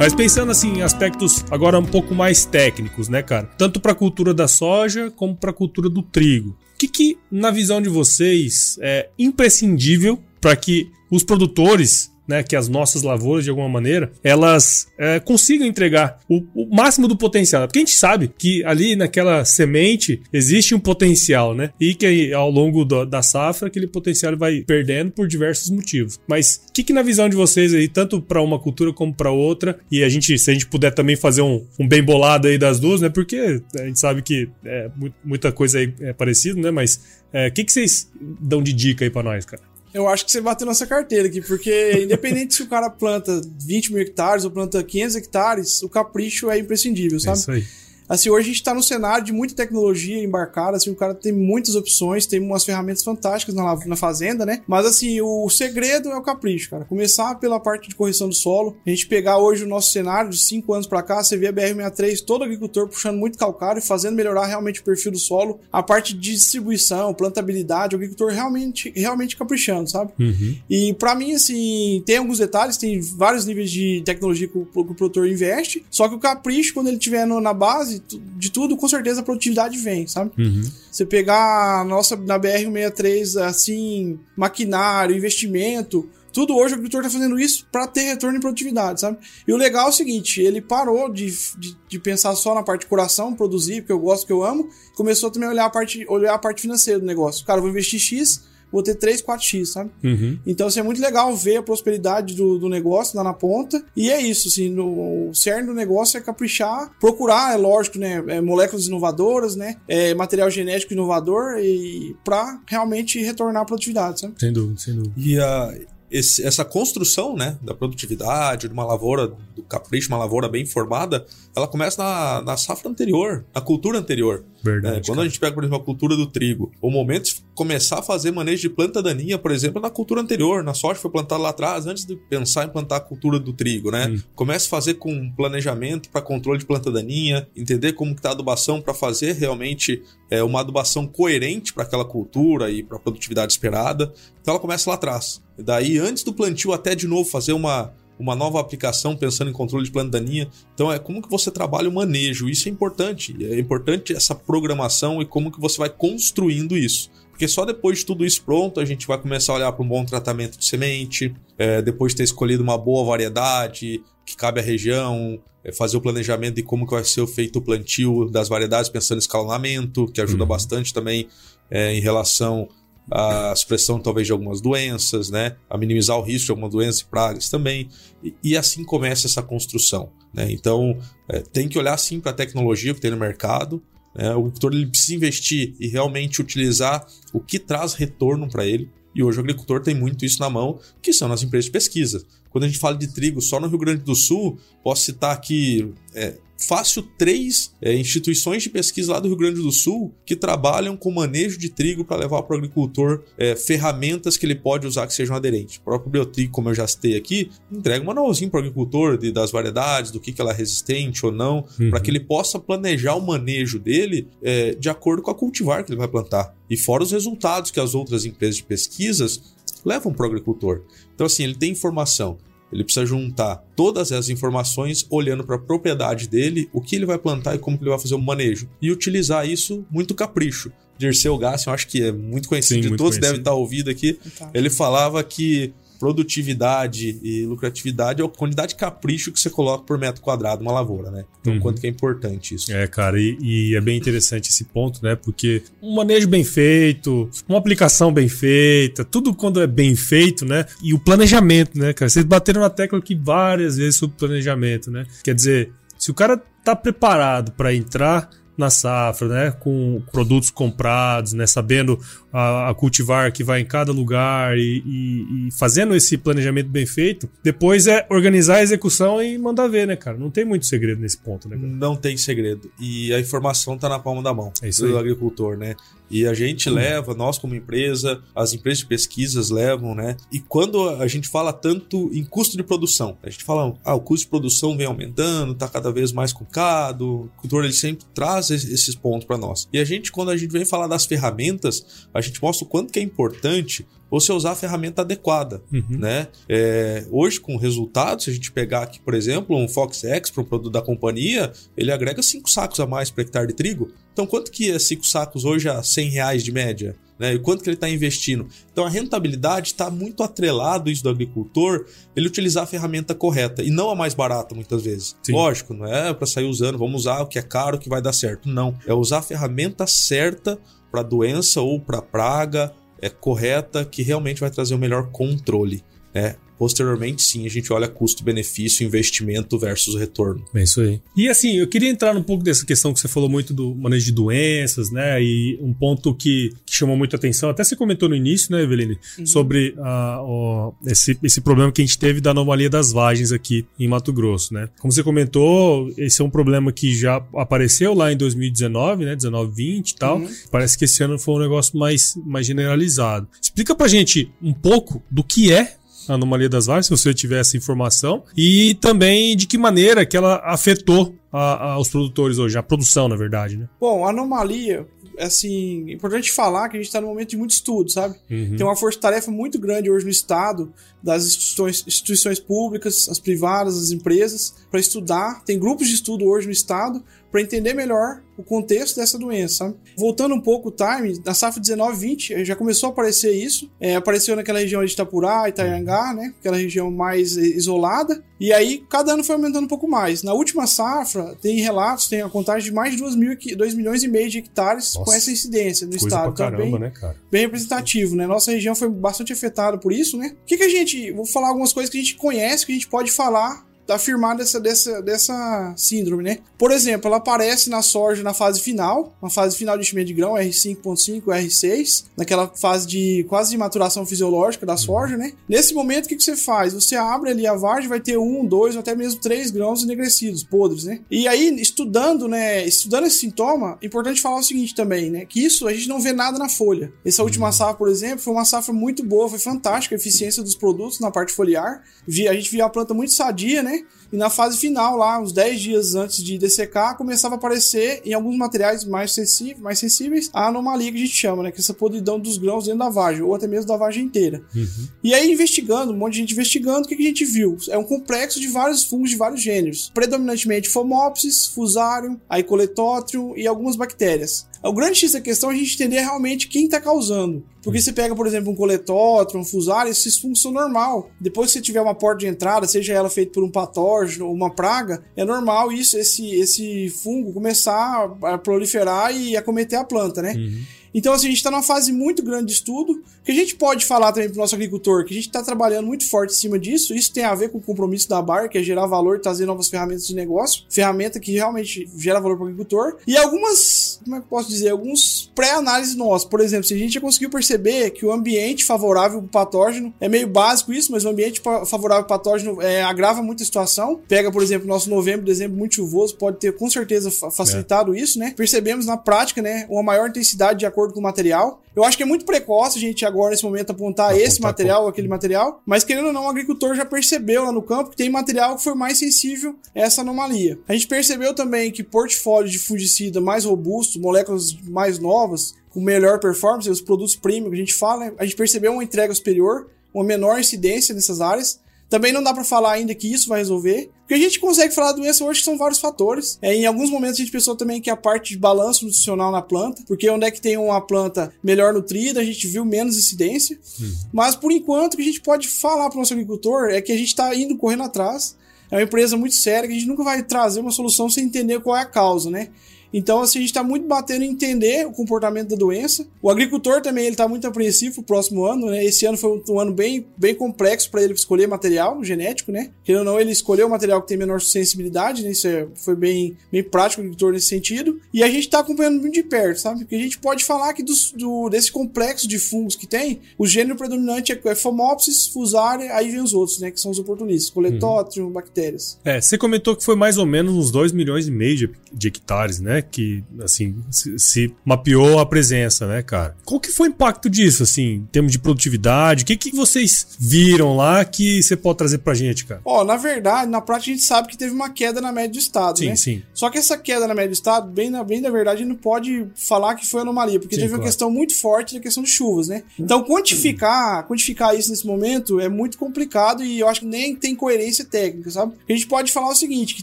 Mas pensando assim em aspectos agora um pouco mais técnicos, né, cara? Tanto para a cultura da soja como para a cultura do trigo. O que, que, na visão de vocês, é imprescindível para que os produtores né, que as nossas lavouras, de alguma maneira, elas é, consigam entregar o, o, máximo do potencial. Porque a gente sabe que ali naquela semente existe um potencial, né? E que ao longo do, da safra aquele potencial vai perdendo por diversos motivos. Mas o que, que na visão de vocês aí, tanto para uma cultura como para outra, e a gente, se a gente puder também fazer um, um bem bolado aí das duas, né? Porque a gente sabe que é, muita coisa aí é parecido, né? Mas o é, que, que vocês dão de dica aí para nós, cara? Eu acho que você bateu nossa carteira aqui, porque independente se o cara planta 20 mil hectares ou planta 500 hectares, o capricho é imprescindível, sabe? É isso aí. Assim, hoje a gente está no cenário de muita tecnologia embarcada, assim, o cara tem muitas opções, tem umas ferramentas fantásticas na, na fazenda, né? Mas, assim, o segredo é o capricho, cara. Começar pela parte de correção do solo. A gente pegar hoje o nosso cenário de 5 anos para cá, você vê a BR-63, todo agricultor puxando muito calcário e fazendo melhorar realmente o perfil do solo. A parte de distribuição, plantabilidade, o agricultor realmente, realmente caprichando, sabe? Uhum. E para mim, assim, tem alguns detalhes, tem vários níveis de tecnologia que o, que o produtor investe, só que o capricho, quando ele estiver na base, de tudo, com certeza a produtividade vem, sabe? Uhum. Você pegar a nossa na BR-63, assim, maquinário, investimento, tudo hoje o agricultor está fazendo isso para ter retorno em produtividade, sabe? E o legal é o seguinte, ele parou de, de, de, pensar só na parte de coração, produzir, porque eu gosto, que eu amo, começou também a olhar a parte, olhar a parte financeira do negócio. Cara, eu vou investir X, vou ter 3, 4x, sabe? Uhum. Então, assim, é muito legal ver a prosperidade do, do negócio lá na ponta. E é isso, assim, no, o cerne do negócio é caprichar, procurar, é lógico, né? É, moléculas inovadoras, né? É, material genético inovador e para realmente retornar a produtividade, sabe? Sem dúvida, sem dúvida. E a. Esse, essa construção né, da produtividade, de uma lavoura, do capricho, uma lavoura bem formada, ela começa na, na safra anterior, na cultura anterior. Verdade, né? Quando cara. a gente pega, por exemplo, a cultura do trigo, o momento de começar a fazer manejo de planta daninha, por exemplo, é na cultura anterior, na soja foi plantada lá atrás, antes de pensar em plantar a cultura do trigo, né? Hum. Comece a fazer com planejamento para controle de planta daninha, entender como que tá a adubação para fazer realmente é, uma adubação coerente para aquela cultura e para a produtividade esperada. Então ela começa lá atrás. E daí, antes do plantio, até de novo fazer uma, uma nova aplicação pensando em controle de planta daninha. Então é como que você trabalha o manejo. Isso é importante. É importante essa programação e como que você vai construindo isso. Porque só depois de tudo isso pronto, a gente vai começar a olhar para um bom tratamento de semente, é, depois de ter escolhido uma boa variedade que cabe à região, é, fazer o planejamento de como que vai ser feito o plantio das variedades, pensando em escalonamento, que ajuda Uhum. bastante também é, em relação à supressão talvez de algumas doenças, né? A minimizar o risco de algumas doenças e pragas também. E, e assim começa essa construção. Né? Então é, tem que olhar sim para a tecnologia que tem no mercado. Né? O agricultor ele precisa investir e realmente utilizar o que traz retorno para ele. E hoje o agricultor tem muito isso na mão, que são as empresas de pesquisa. Quando a gente fala de trigo só no Rio Grande do Sul, posso citar aqui é, fácil três é, instituições de pesquisa lá do Rio Grande do Sul que trabalham com manejo de trigo para levar para o agricultor é, ferramentas que ele pode usar que sejam aderentes. O próprio Biotrigo, como eu já citei aqui, entrega um manualzinho para o agricultor de, das variedades, do que, que ela é resistente ou não, Uhum. para que ele possa planejar o manejo dele é, de acordo com a cultivar que ele vai plantar. E fora os resultados que as outras empresas de pesquisas levam para o agricultor. Então, assim, ele tem informação. Ele precisa juntar todas as informações olhando para a propriedade dele, o que ele vai plantar e como ele vai fazer o manejo. E utilizar isso muito capricho. Dirceu Gassen, eu acho que é muito conhecido Sim, de muito todos, conhecido. deve estar ouvido aqui. Tá. Ele falava que produtividade e lucratividade é a quantidade de capricho que você coloca por metro quadrado numa lavoura, né? Então, Uhum. quanto que é importante isso. É, cara, e, e é bem interessante esse ponto, né? Porque um manejo bem feito, uma aplicação bem feita, tudo quando é bem feito, né? E o planejamento, né, cara? Vocês bateram na tecla aqui várias vezes sobre planejamento, né? Quer dizer, se o cara tá preparado para entrar na safra, né, com produtos comprados, né, sabendo a, a cultivar que vai em cada lugar e, e- e fazendo esse planejamento bem feito, depois é organizar a execução e mandar ver, né, cara? Não tem muito segredo nesse ponto, né? cara? Não tem segredo. E a informação está na palma da mão É isso do aí. agricultor, né? E a gente leva, nós como empresa, as empresas de pesquisas levam, né? E quando a gente fala tanto em custo de produção, a gente fala, ah, o custo de produção vem aumentando, tá cada vez mais complicado, o agricultor ele sempre traz es- esses pontos para nós. E a gente, quando a gente vem falar das ferramentas, a gente mostra o quanto que é importante você usar a ferramenta adequada Uhum. né? É, hoje, com resultados, se a gente pegar aqui, por exemplo, um Fox X para um produto da companhia, ele agrega 5 sacos a mais por hectare de trigo. Então, quanto que é 5 sacos hoje a 100 reais de média? Né? E quanto que ele está investindo? Então, a rentabilidade está muito atrelado isso do agricultor, ele utilizar a ferramenta correta e não a mais barata, muitas vezes. Sim. Lógico, não é para sair usando, vamos usar o que é caro que vai dar certo. Não. É usar a ferramenta certa para doença ou para praga é correta que realmente vai trazer o melhor controle. Né? Posteriormente, sim, a gente olha custo-benefício, investimento versus retorno. É isso aí. E assim, eu queria entrar um pouco dessa questão que você falou muito do manejo de doenças, né? E um ponto que, que chamou muita atenção, até você comentou no início, né, Eveline, sobre ah, ó, esse, esse problema que a gente teve da anomalia das vagens aqui em Mato Grosso, né? Como você comentou, esse é um problema que já apareceu lá em 2019, né? 19, 20 e tal. Uhum. Parece que esse ano foi um negócio mais, mais generalizado. Explica pra gente um pouco do que é a anomalia das vagens, se você tiver essa informação, e também de que maneira que ela afetou a- a- os produtores hoje, a produção, na verdade, né? Bom, anomalia, assim, é importante falar que a gente está num momento de muito estudo, sabe? Uhum. Tem uma força-tarefa muito grande hoje no Estado, das instituições, instituições públicas, as privadas, as empresas, para estudar. Tem grupos de estudo hoje no Estado para entender melhor o contexto dessa doença, sabe? Voltando um pouco o time, na safra 19-20 eh, já começou a aparecer isso. É, apareceu naquela região de Itapurá, Itaiangá, né? Aquela região mais eh, isolada. E aí, cada ano foi aumentando um pouco mais. Na última safra, tem relatos, tem a contagem de mais de 2, mil, 2 milhões e meio de hectares com Nossa. essa incidência no Estado. pra Então, caramba, bem- né, cara? bem representativo, né? Nossa região foi bastante afetada por isso, né? O que, que a gente. Vou falar algumas coisas que a gente conhece, que a gente pode falar afirmar dessa, dessa, dessa síndrome, né? Por exemplo, ela aparece na soja na fase final, na fase final de enchimento de grão, R5.5, R6, naquela fase de quase de maturação fisiológica da soja, né? Nesse momento, o que, que você faz? Você abre ali a vargem, vai ter um, dois ou até mesmo três grãos enegrecidos, podres, né? E aí, estudando, né, estudando esse sintoma, é importante falar o seguinte também, né, que isso a gente não vê nada na folha. Essa última safra, por exemplo, foi uma safra muito boa, foi fantástica a eficiência dos produtos na parte foliar. A gente via a planta muito sadia, né? E na fase final, lá, uns 10 dias antes de dessecar, começava a aparecer em alguns materiais mais, sensíveis, mais sensíveis a anomalia que a gente chama, né? Que é essa podridão dos grãos dentro da vagem, ou até mesmo da vagem inteira. Uhum. E aí, investigando, um monte de gente investigando, o que, que a gente viu? É um complexo de vários fungos de vários gêneros. Predominantemente Phomopsis, Fusarium, Aicoletótrium e algumas bactérias. O grande X da questão é a gente entender realmente quem está causando. Porque você pega, por exemplo, um coletótron, um fusário, esses fungos são normal. Depois que você tiver uma porta de entrada, seja ela feita por um patógeno ou uma praga, é normal isso, esse, esse fungo começar a proliferar e acometer a planta, né? Uhum. Então, assim, a gente está numa fase muito grande de estudo, que a gente pode falar também para o nosso agricultor, que a gente está trabalhando muito forte em cima disso. Isso tem a ver com o compromisso da Bar, que é gerar valor, trazer novas ferramentas de negócio, ferramenta que realmente gera valor para o agricultor. E algumas, como é que eu posso dizer, alguns pré-análises nossos. Por exemplo, se a gente já conseguiu perceber que o ambiente favorável para patógeno, é meio básico isso, mas o ambiente favorável para patógeno é, agrava muito a situação. Pega, por exemplo, nosso novembro, dezembro muito chuvoso, pode ter com certeza facilitado é. isso, né? Percebemos na prática, né, uma maior intensidade de acordo acordo com o material. Eu acho que é muito precoce a gente agora, nesse momento, apontar, apontar esse material ou aquele material, mas querendo ou não, o agricultor já percebeu lá no campo que tem material que foi mais sensível a essa anomalia. A gente percebeu também que portfólio de fungicida mais robusto, moléculas mais novas, com melhor performance, os produtos premium que a gente fala, a gente percebeu uma entrega superior, uma menor incidência nessas áreas. Também não dá para falar ainda que isso vai resolver, porque a gente consegue falar da doença hoje que são vários fatores. É, em alguns momentos a gente pensou também que a parte de balanço nutricional na planta, porque onde é que tem uma planta melhor nutrida, a gente viu menos incidência. Uhum. Mas por enquanto o que a gente pode falar para o nosso agricultor é que a gente está indo correndo atrás. É uma empresa muito séria que a gente nunca vai trazer uma solução sem entender qual é a causa, né? Então, assim, a gente está muito batendo em entender o comportamento da doença. O agricultor também ele está muito apreensivo pro próximo ano, né? Esse ano foi um, ano bem, bem complexo para ele escolher material genético, né? Querendo ou não, ele escolheu o material que tem menor sensibilidade, né? Isso é, foi bem, bem prático o agricultor nesse sentido. E a gente está acompanhando muito de perto, sabe? Porque a gente pode falar que dos, do, desse complexo de fungos que tem, o gênero predominante é, é Phomopsis, Fusarium, aí vem os outros, né? Que são os oportunistas, Coletótrium, uhum. bactérias. É, você comentou que foi mais ou menos uns 2 milhões e meio de, de hectares, né? Que, assim, se, se, mapeou a presença, né, cara? Qual que foi o impacto disso, assim, em termos de produtividade? O que, que vocês viram lá que você pode trazer pra gente, cara? Ó, na verdade, na prática a gente sabe que teve uma queda na média do estado, sim, né? Sim, sim. Só que essa queda na média do estado, bem na, bem na verdade, não pode falar que foi anomalia, porque sim, teve claro. uma questão muito forte da questão de chuvas, né? Então, quantificar, quantificar isso nesse momento é muito complicado e eu acho que nem tem coerência técnica, sabe? A gente pode falar o seguinte, que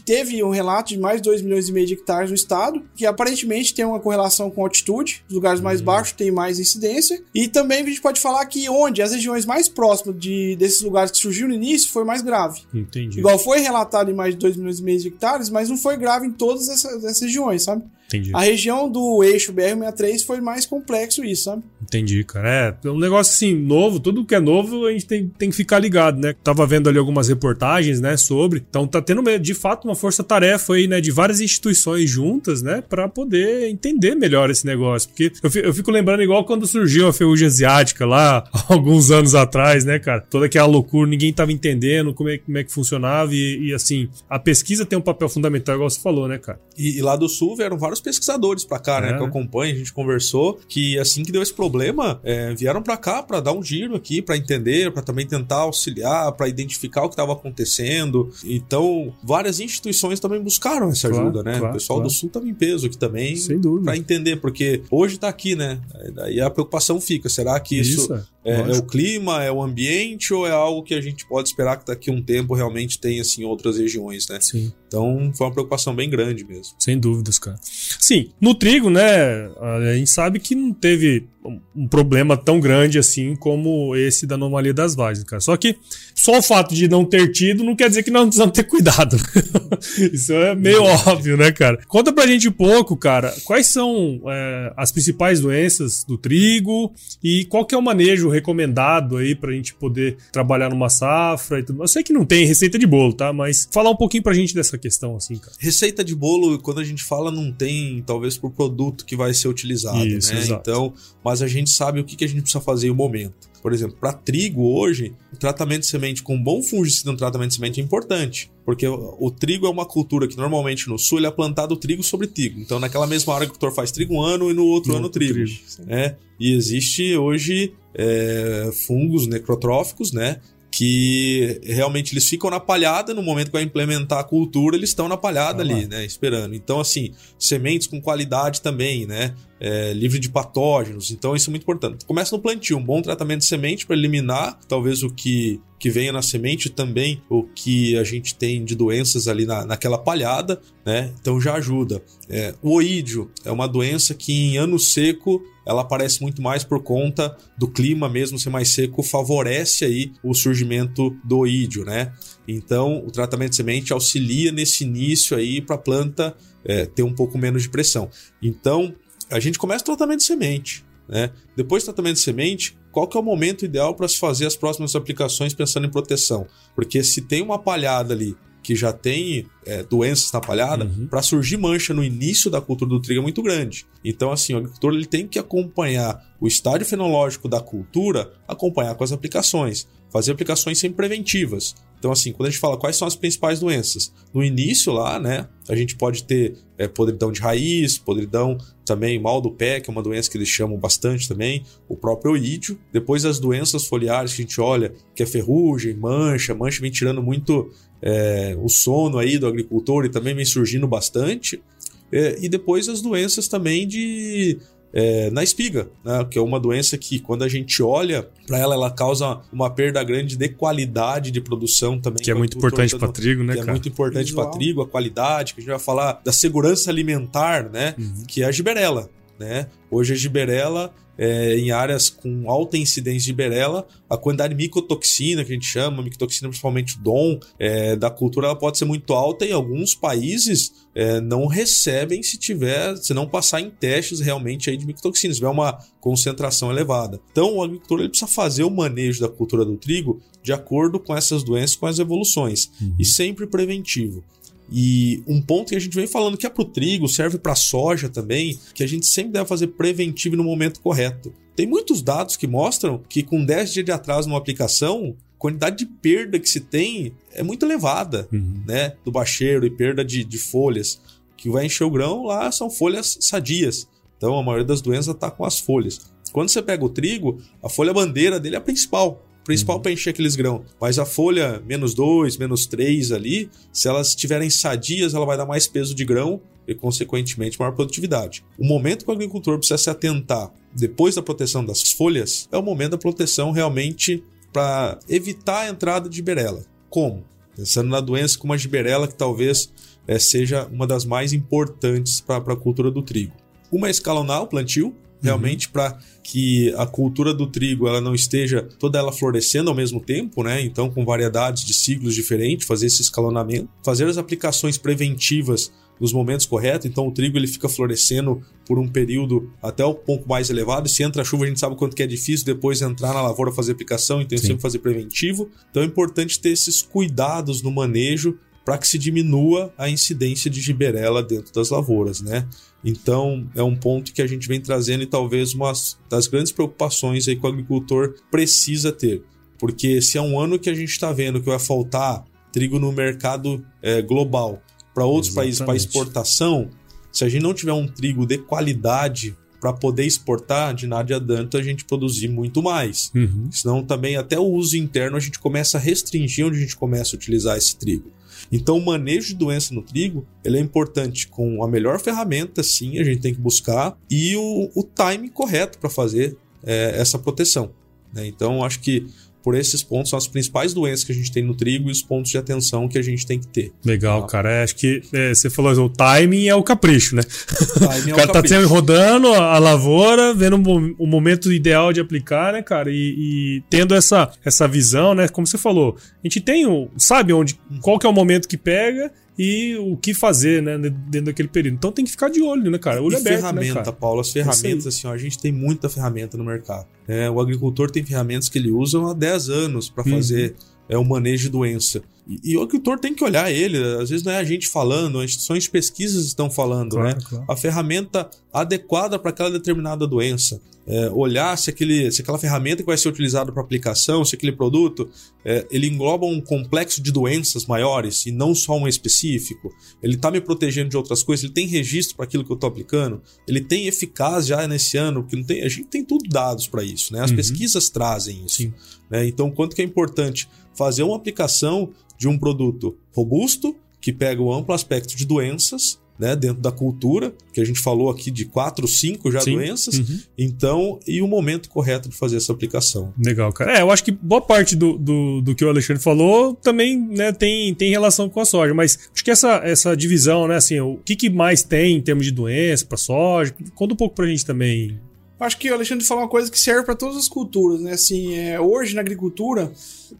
teve um relato de mais de 2 milhões e meio de hectares no estado, que aparentemente tem uma correlação com altitude, os lugares mais uhum. baixos têm mais incidência, e também a gente pode falar que onde as regiões mais próximas de, desses lugares que surgiu no início foi mais grave. Entendi. Igual foi relatado em mais de 2 milhões e meio de hectares, mas não foi grave em todas essas, essas regiões, sabe? Entendi. A região do eixo BR-63 foi mais complexo isso, sabe? Entendi, cara. É, é um negócio assim, novo, tudo que é novo a gente tem, tem que ficar ligado, né? Tava vendo ali algumas reportagens, né, sobre. Então tá tendo, de fato, uma força-tarefa aí, né, de várias instituições juntas, né, para poder entender melhor esse negócio. Porque eu fico, eu fico lembrando igual quando surgiu a ferrugem asiática lá, alguns anos atrás, né, cara? Toda aquela loucura, ninguém tava entendendo como é, como é que funcionava e, e assim, a pesquisa tem um papel fundamental, igual você falou, né, cara? E, e lá do sul vieram vários vários pesquisadores para cá, né? É. Que eu acompanho, a gente conversou, que assim que deu esse problema, é, vieram para cá para dar um giro aqui, para entender, para também tentar auxiliar, para identificar o que estava acontecendo. Então, várias instituições também buscaram essa ajuda, claro, né? Claro, o pessoal claro. do Sul estava em peso aqui também, para entender, porque hoje tá aqui, né? Daí a preocupação fica, será que isso, isso é, é, o clima, é o ambiente ou é algo que a gente pode esperar que daqui a um tempo realmente tenha assim outras regiões, né? Sim. Então foi uma preocupação bem grande mesmo. Sem dúvidas, cara. Sim, no trigo, né, a gente sabe que não teve um problema tão grande assim como esse da anomalia das vagens, cara. Só que só o fato de não ter tido não quer dizer que não precisamos ter cuidado. Isso é meio óbvio, né, cara? Conta pra gente um pouco, cara, quais são é, as principais doenças do trigo e qual que é o manejo recomendado aí pra gente poder trabalhar numa safra e tudo. Eu sei que não tem receita de bolo, tá? Mas falar um pouquinho pra gente dessa questão, assim, cara. Receita de bolo, quando a gente fala, não tem, talvez, por produto que vai ser utilizado, Isso, né? exato. Então, mas a gente sabe o que que a gente precisa fazer em um momento. Por exemplo, para trigo hoje, o tratamento de semente com bom fungicida no tratamento de semente é importante, porque o, o trigo é uma cultura que normalmente no sul ele é plantado trigo sobre trigo. Então, naquela mesma hora que o agricultor faz trigo um ano e no outro No ano outro trigo. trigo, né? E existe hoje é, fungos necrotróficos, né? Que realmente eles ficam na palhada no momento que vai implementar a cultura, eles estão na palhada Ah lá. ali, né? Esperando. Então, assim, sementes com qualidade também, né? É, livre de patógenos. Então, isso é muito importante. Começa no plantio, um bom tratamento de semente para eliminar talvez o que, que venha na semente também, o que a gente tem de doenças ali na, naquela palhada, né? Então já ajuda. É, o oídio é uma doença que em ano seco ela aparece muito mais por conta do clima mesmo ser mais seco, favorece aí o surgimento do oídio, né? Então, o tratamento de semente auxilia nesse início aí para a planta é, ter um pouco menos de pressão. Então, a gente começa o tratamento de semente, né? Depois do tratamento de semente, qual que é o momento ideal para se fazer as próximas aplicações pensando em proteção? Porque se tem uma palhada ali que já tem é, doenças na palhada, Uhum. para surgir mancha no início da cultura do trigo é muito grande. Então, assim, o agricultor ele tem que acompanhar o estágio fenológico da cultura, acompanhar com as aplicações, fazer aplicações sempre preventivas. Então, assim, quando a gente fala quais são as principais doenças, no início lá, né, a gente pode ter é, podridão de raiz, podridão também, mal do pé, que é uma doença que eles chamam bastante também, o próprio oídio. Depois as doenças foliares que a gente olha, que é ferrugem, mancha, mancha vem tirando muito é, o sono aí do agricultor e também vem surgindo bastante. É, e depois as doenças também de é, na espiga, né? que é uma doença que quando a gente olha para ela, ela causa uma perda grande de qualidade de produção também. Que é muito importante tá para trigo, né, que é cara? muito importante para trigo, a qualidade, que a gente vai falar da segurança alimentar, né? Uhum. Que é a giberela, né? Hoje a giberela, é, em áreas com alta incidência de giberela, a quantidade de micotoxina, que a gente chama, micotoxina principalmente DOM, é, da cultura, ela pode ser muito alta e alguns países é, não recebem se tiver, se não passar em testes realmente aí de micotoxina, se tiver uma concentração elevada. Então o agricultor ele precisa fazer o manejo da cultura do trigo de acordo com essas doenças, com as evoluções, e sempre preventivo. E um ponto que a gente vem falando que é para o trigo, serve para a soja também, que a gente sempre deve fazer preventivo no momento correto. Tem muitos dados que mostram que com 10 dias de atraso numa aplicação, a quantidade de perda que se tem é muito elevada, Uhum. né? Do bacheiro e perda de, de folhas. Que vai encher o grão lá são folhas sadias. Então a maioria das doenças está com as folhas. Quando você pega o trigo, a folha bandeira dele é a principal. Principal para encher aqueles grãos. Mas a folha menos 2, menos 3 ali, se elas estiverem sadias, ela vai dar mais peso de grão e, consequentemente, maior produtividade. O momento que o agricultor precisa se atentar depois da proteção das folhas é o momento da proteção realmente para evitar a entrada de giberela. Como? Pensando na doença como a giberela, que talvez eh, seja uma das mais importantes para a cultura do trigo. Uma é escalonar o plantio, realmente para que a cultura do trigo ela não esteja toda ela florescendo ao mesmo tempo, né? Então com variedades de ciclos diferentes, fazer esse escalonamento, fazer as aplicações preventivas nos momentos corretos. Então o trigo ele fica florescendo por um período até um pouco mais elevado. E se entra a chuva, a gente sabe quanto que é difícil depois entrar na lavoura fazer aplicação, então Sim. sempre fazer preventivo. Então é importante ter esses cuidados no manejo para que se diminua a incidência de giberela dentro das lavouras, né? Então, é um ponto que a gente vem trazendo e talvez uma das grandes preocupações aí que o agricultor precisa ter. Porque se é um ano que a gente está vendo que vai faltar trigo no mercado eh, global para outros países para Exatamente. exportação, se a gente não tiver um trigo de qualidade para poder exportar, de nada adianta a gente produzir muito mais. Uhum. Senão também até o uso interno a gente começa a restringir onde a gente começa a utilizar esse trigo. Então o manejo de doença no trigo ele é importante com a melhor ferramenta, sim, a gente tem que buscar, e o, o time correto para fazer é, essa proteção. né? Então acho que por esses pontos, são as principais doenças que a gente tem no trigo e os pontos de atenção que a gente tem que ter. Legal, cara. É, acho que é, você falou assim, o timing é o capricho, né? Timing é o o cara tá sempre rodando a lavoura, vendo o o momento ideal de aplicar, né, cara? E, e tendo essa, essa visão, né? Como você falou, a gente tem o. sabe onde, qual que é o momento que pega e o que fazer, né, dentro daquele período. Então tem que ficar de olho, né, cara? Olho e aberto, ferramenta, né? Paulo, as ferramentas, assim, ó, a gente tem muita ferramenta no mercado. né? o agricultor tem ferramentas que ele usa há 10 anos para Uhum. fazer é, o manejo de doença. E, e o agricultor tem que olhar ele, às vezes não é a gente falando, as instituições de pesquisas estão falando, Claro, né? claro. A ferramenta adequada para aquela determinada doença. É, olhar se, aquele, se aquela ferramenta que vai ser utilizada para aplicação, se aquele produto, é, ele engloba um complexo de doenças maiores e não só um específico. Ele está me protegendo de outras coisas, ele tem registro para aquilo que eu estou aplicando, ele tem eficácia já nesse ano, porque não tem, a gente tem tudo dados para isso, né? As Uhum. pesquisas trazem isso. Né? Então, quanto que é importante fazer uma aplicação de um produto robusto, que pega o amplo aspecto de doenças, né, dentro da cultura, que a gente falou aqui de quatro, cinco já Sim. doenças, Uhum. então, e o momento correto de fazer essa aplicação. Legal, cara. É, eu acho que boa parte do, do, do que o Alexandre falou também né, tem, tem relação com a soja, mas acho que essa, essa divisão, né, assim, o que, que mais tem em termos de doença para soja, conta um pouco pra gente também. Acho que o Alexandre falou uma coisa que serve para todas as culturas, né? Assim, é, hoje na agricultura,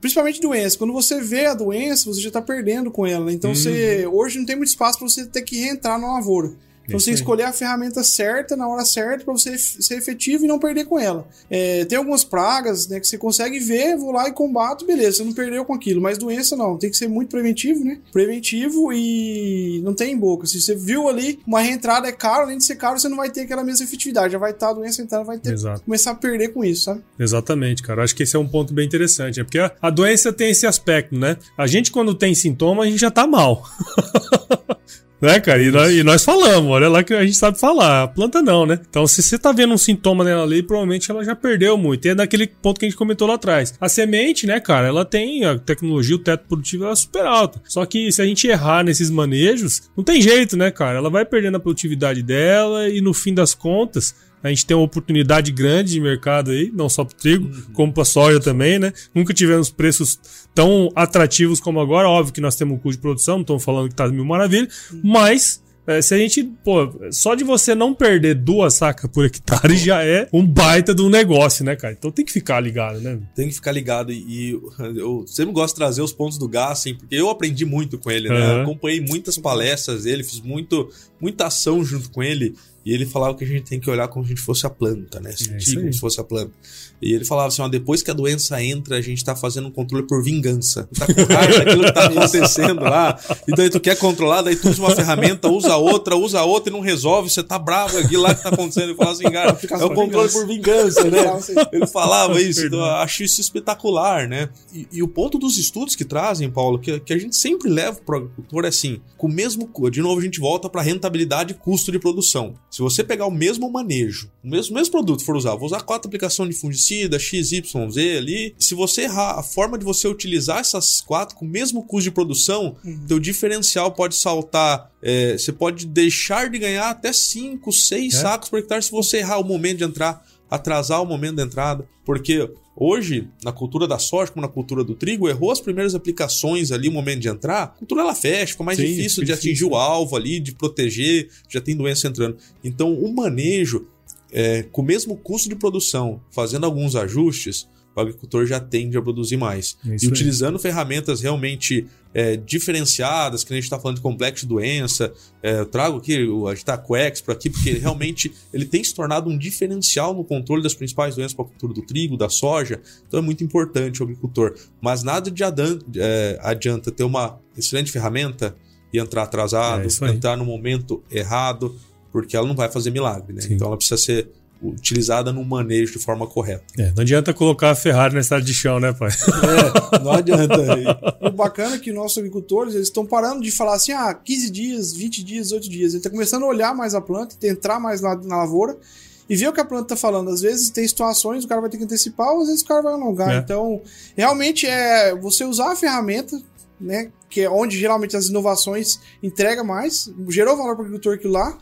principalmente doença, quando você vê a doença, você já tá perdendo com ela. Então, você hoje não tem muito espaço para você ter que reentrar na lavoura. Então você escolher a ferramenta certa, na hora certa, para você ser efetivo e não perder com ela. É, tem algumas pragas né, que você consegue ver, vou lá e combato, beleza, você não perdeu com aquilo. Mas doença não, tem que ser muito preventivo, né? Preventivo e não tem boca. Se você viu ali, uma reentrada é caro, além de ser caro, você não vai ter aquela mesma efetividade. Já vai estar a doença entrando, vai ter Exato. começar a perder com isso, sabe? Exatamente, cara. Acho que esse é um ponto bem interessante. É porque a, a doença tem esse aspecto, né? A gente, quando tem sintoma, a gente já tá mal. né, cara? E nós, e nós falamos, olha lá que a gente sabe falar. A planta não, né? Então, se você tá vendo um sintoma nela ali, provavelmente ela já perdeu muito. E é daquele ponto que a gente comentou lá atrás. A semente, né, cara, ela tem a tecnologia, o teto produtivo é super alta. Só que se a gente errar nesses manejos, não tem jeito, né, cara? Ela vai perdendo a produtividade dela e no fim das contas, a gente tem uma oportunidade grande de mercado aí, não só para trigo, como para soja também, né? Nunca tivemos preços tão atrativos como agora. Óbvio que nós temos um custo de produção, não estamos falando que tá mil maravilha, mas é, se a gente, pô, só de você não perder duas sacas por hectare já é um baita de um negócio, né, cara? Então tem que ficar ligado, né? Tem que ficar ligado e, e eu sempre gosto de trazer os pontos do Gassen, porque eu aprendi muito com ele, né? Aham. Acompanhei muitas palestras dele, fiz muito, muita ação junto com ele. E ele falava que a gente tem que olhar como se a gente fosse a planta, né? É Sentir como aí. se fosse a planta. E ele falava assim: ó, depois que a doença entra, a gente tá fazendo um controle por vingança. Tá com raiva daquilo que tá acontecendo lá. E daí tu quer controlar, daí tu usa uma ferramenta, usa outra, usa outra e não resolve. Você tá bravo aqui lá que tá acontecendo. Ele falava assim, cara, é o controle por vingança, né? Ele falava isso, então acho isso espetacular, né? E, e o ponto dos estudos que trazem, Paulo, que, que a gente sempre leva pro agricultor é assim: com o mesmo. De novo, a gente volta para rentabilidade e custo de produção. Se você pegar o mesmo manejo, o mesmo, mesmo produto for usar, vou usar quatro aplicações de fungicida, XYZ ali. Se você errar a forma de você utilizar essas quatro com o mesmo custo de produção, teu diferencial pode saltar. é, você pode deixar de ganhar até 5, 6 É. sacos por hectare se você errar o momento de entrar, atrasar o momento da entrada. Porque hoje, na cultura da soja, como na cultura do trigo, errou as primeiras aplicações ali, o momento de entrar, a cultura ela fecha, fica mais Sim, difícil de atingir o alvo ali, de proteger, já tem doença entrando. Então, o manejo, é, com o mesmo custo de produção, fazendo alguns ajustes, o agricultor já tende a produzir mais. É e utilizando ferramentas realmente é, diferenciadas, que a gente está falando de complexo de doença, é, eu trago aqui o Agitaquex para aqui, porque realmente ele tem se tornado um diferencial no controle das principais doenças para a cultura do trigo, da soja, então é muito importante o agricultor. Mas nada de adan- é, adianta ter uma excelente ferramenta e entrar atrasado, É entrar no momento errado, porque ela não vai fazer milagre, né? Então ela precisa ser utilizada no manejo de forma correta. É, não adianta colocar a Ferrari na estrada de chão, né, pai? É, não adianta. O bacana é que nossos agricultores eles estão parando de falar assim, ah, 15 dias, 20 dias, 18 dias. Ele está começando a olhar mais a planta, entrar mais na, na lavoura e ver o que a planta está falando. Às vezes tem situações, o cara vai ter que antecipar, ou às vezes o cara vai alongar. É. Então, realmente é você usar a ferramenta, né? Que é onde geralmente as inovações entrega mais, gerou valor para o agricultor aquilo lá.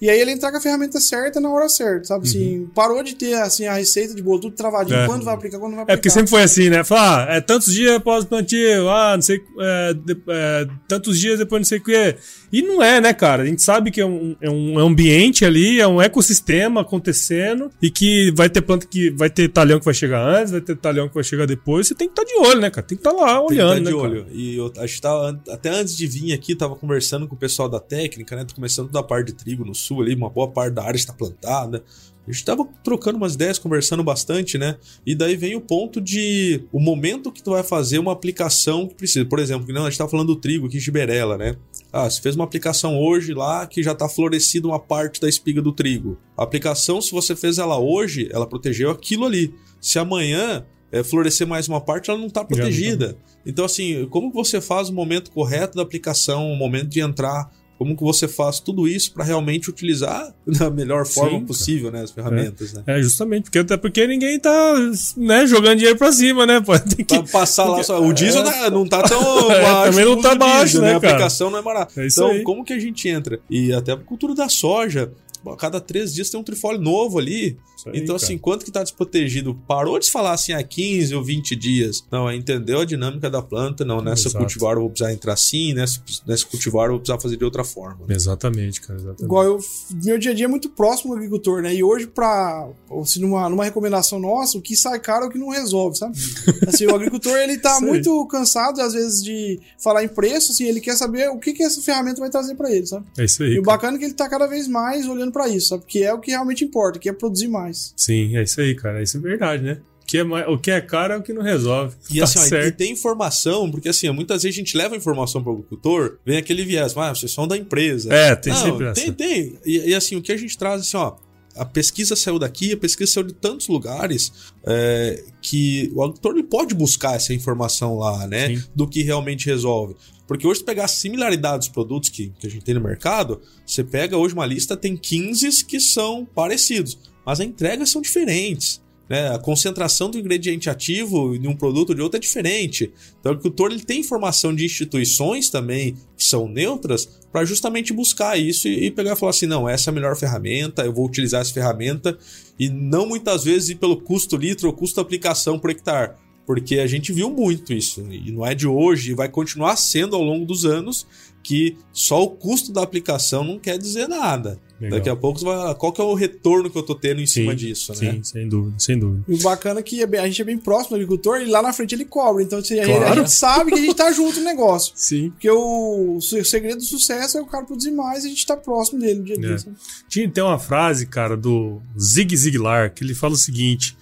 E aí ele entrar com a ferramenta certa na hora certa, sabe? Assim, parou de ter assim, a receita de bolo tudo travadinho. Uhum. É. Quando vai aplicar, quando vai É aplicar. porque sempre foi assim, né? Falar, ah, é tantos dias após o plantio, ah, não sei, é, é, tantos dias depois não sei o que. E não é, né, cara? A gente sabe que é um, é um ambiente ali, é um ecossistema acontecendo e que vai ter planta que vai ter talhão que vai chegar antes, vai ter talhão que vai chegar depois. Você tem que estar de olho, né, cara? Tem que estar lá Tem que olhando, estar né, de cara? olho. E eu acho que tava, até antes de vir aqui, tava conversando com o pessoal da técnica, né? Tô começando da parte de trigo no sul ali, uma boa parte da área está plantada. A gente tava trocando umas ideias, conversando bastante, né? E daí vem o ponto de o momento que tu vai fazer uma aplicação que precisa. Por exemplo, não, a gente tava falando do trigo aqui, Giberela, né? Ah, você fez uma aplicação hoje lá que já tá florescida uma parte da espiga do trigo. A aplicação, se você fez ela hoje, ela protegeu aquilo ali. Se amanhã é, florescer mais uma parte, ela não tá não tá. protegida. Então, assim, como você faz o momento correto da aplicação, o momento de entrar? Como que você faz tudo isso para realmente utilizar da melhor forma cara. possível, né? As ferramentas, né? É, justamente, porque até porque ninguém tá, né, jogando dinheiro pra cima, né? Pô, tem que... Pra passar lá só. O diesel tá- não tá tão É, baixo. também não tá baixo, diesel, né, A cara? aplicação não é barata. É então, aí. como que a gente entra? E até a cultura da soja. A cada três dias tem um trifólio novo ali. Aí, então, cara. assim, quanto que tá desprotegido? Parou de falar assim há 15 ou 20 dias. Não, é entendeu a dinâmica da planta. Não, nessa Exato. cultivar eu vou precisar entrar assim, nessa, nessa cultivar eu vou precisar fazer de outra forma. né? Exatamente, cara, exatamente. Igual eu, meu dia a dia é muito próximo do agricultor, né? E hoje, pra, assim, numa, numa recomendação nossa, o que sai caro é o que não resolve, sabe? Assim, o agricultor, ele tá muito cansado, às vezes, de falar em preço, assim, ele quer saber o que, que essa ferramenta vai trazer pra ele, sabe? É isso aí. E o cara. bacana é que ele tá cada vez mais olhando pra isso, sabe? Porque é o que realmente importa, que é produzir mais. Sim, é isso aí, cara. Isso é verdade, né? O que é, mais- o que é caro é o que não resolve. E Tá assim, ó, e certo. tem informação, porque assim, muitas vezes a gente leva informação para o agricultor, vem aquele viés, ah, vocês são da empresa. É, tem Não, sempre essa. tem, tem. E, e, assim, o que a gente traz assim, ó, a pesquisa saiu daqui, a pesquisa saiu de tantos lugares é, que o agricultor ele pode buscar essa informação lá, né? Sim. Do que realmente resolve. Porque hoje, se pegar a similaridade dos produtos que, que a gente tem no mercado, você pega hoje uma lista, tem 15 que são parecidos, mas as entregas são diferentes. Né? A concentração do ingrediente ativo de um produto ou de outro é diferente. Então, o agricultor ele tem informação de instituições também que são neutras para justamente buscar isso e, e pegar e falar assim: não, essa é a melhor ferramenta, eu vou utilizar essa ferramenta e não muitas vezes ir pelo custo litro ou custo aplicação por hectare. Porque a gente viu muito isso, e não é de hoje, e vai continuar sendo ao longo dos anos, que só o custo da aplicação não quer dizer nada. Legal. Daqui a pouco vai. Qual que é o retorno que eu tô tendo em cima Sim, disso, Sim, né? sem dúvida, sem dúvida. E o bacana é que é a gente é bem próximo do agricultor e lá na frente ele cobra. Então assim, a, gente, Claro. a gente sabe que a gente tá junto no negócio. Sim. Porque o, o segredo do sucesso é o cara produzir mais e a gente tá próximo dele no dia a dia. É. Tinha tem uma frase, cara, do Zig Ziglar, que ele fala o seguinte: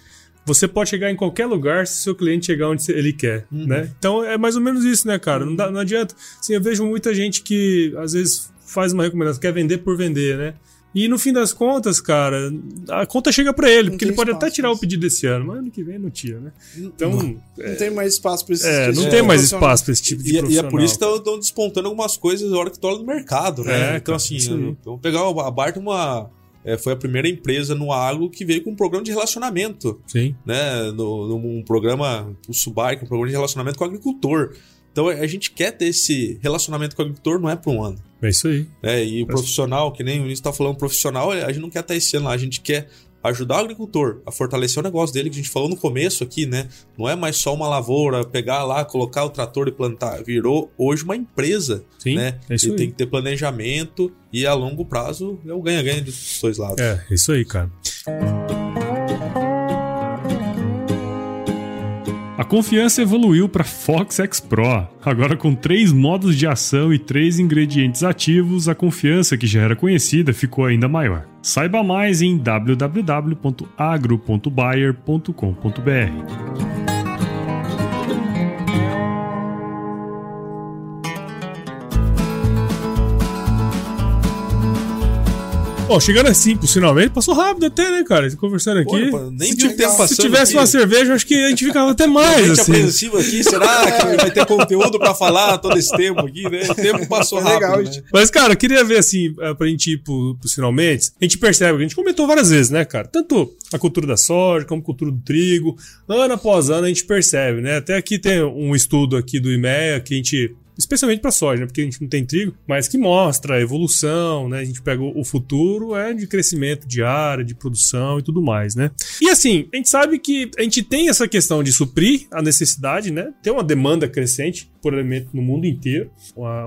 você pode chegar em qualquer lugar se o seu cliente chegar onde ele quer, Uhum. né? Então é mais ou menos isso, né, cara? Não, dá- não adianta. Assim, eu vejo muita gente que às vezes faz uma recomendação, quer vender por vender, né? E no fim das contas, cara, a conta chega pra ele, Não porque ele pode até tirar o pedido desse ano, mas ano que vem não tira, né? Então, Não tem mais espaço pra esse é, não esse tem mais profissional. espaço pra esse tipo de E, e é profissional. por isso que estão despontando algumas coisas na hora que tu olha no mercado, né? É, então, cara, assim, aí. vamos pegar a Bart, uma, é, foi a primeira empresa no agro que veio com um programa de relacionamento, Sim, né? No, num programa, o Subai, um programa de relacionamento com o agricultor. Então a gente quer ter esse relacionamento com o agricultor, não é para um ano. é isso aí. né? E o profissional, que nem o Vinícius tá falando, profissional, a gente não quer estar esse ano lá, a gente quer ajudar o agricultor a fortalecer o negócio dele, que a gente falou no começo aqui, né? Não é mais só uma lavoura, pegar lá, colocar o trator e plantar. Virou hoje uma empresa, Sim, né? é isso e tem que ter planejamento e a longo prazo é o ganha-ganha dos dois lados. É, isso aí, cara. A confiança evoluiu para Fox X Pro. Agora com três modos de ação e três ingredientes ativos, a confiança que já era conhecida ficou ainda maior. Saiba mais em www.agro.bayer.com.br. Ó, chegando assim, finalmente, passou rápido até, né, cara? Conversando aqui. pô, nem se, vi o tempo se tivesse aqui. uma cerveja, eu acho que a gente ficava até mais, gente assim. apreensivo aqui, será que vai ter conteúdo pra falar todo esse tempo aqui, né? O tempo passou rápido, legal, né? gente. Mas, cara, eu queria ver, assim, eh, pra gente ir pro, pros finalmente, a gente percebe, a gente comentou várias vezes, né, cara? Tanto a cultura da soja, como a cultura do trigo, ano após ano a gente percebe, né? Até aqui tem um estudo aqui do IMEA que a gente especialmente para soja, né? Porque a gente não tem trigo, mas que mostra a evolução, né? A gente pega o futuro é de crescimento de área, de produção e tudo mais, né? E assim, a gente sabe que a gente tem essa questão de suprir a necessidade, né? Tem uma demanda crescente por alimento no mundo inteiro.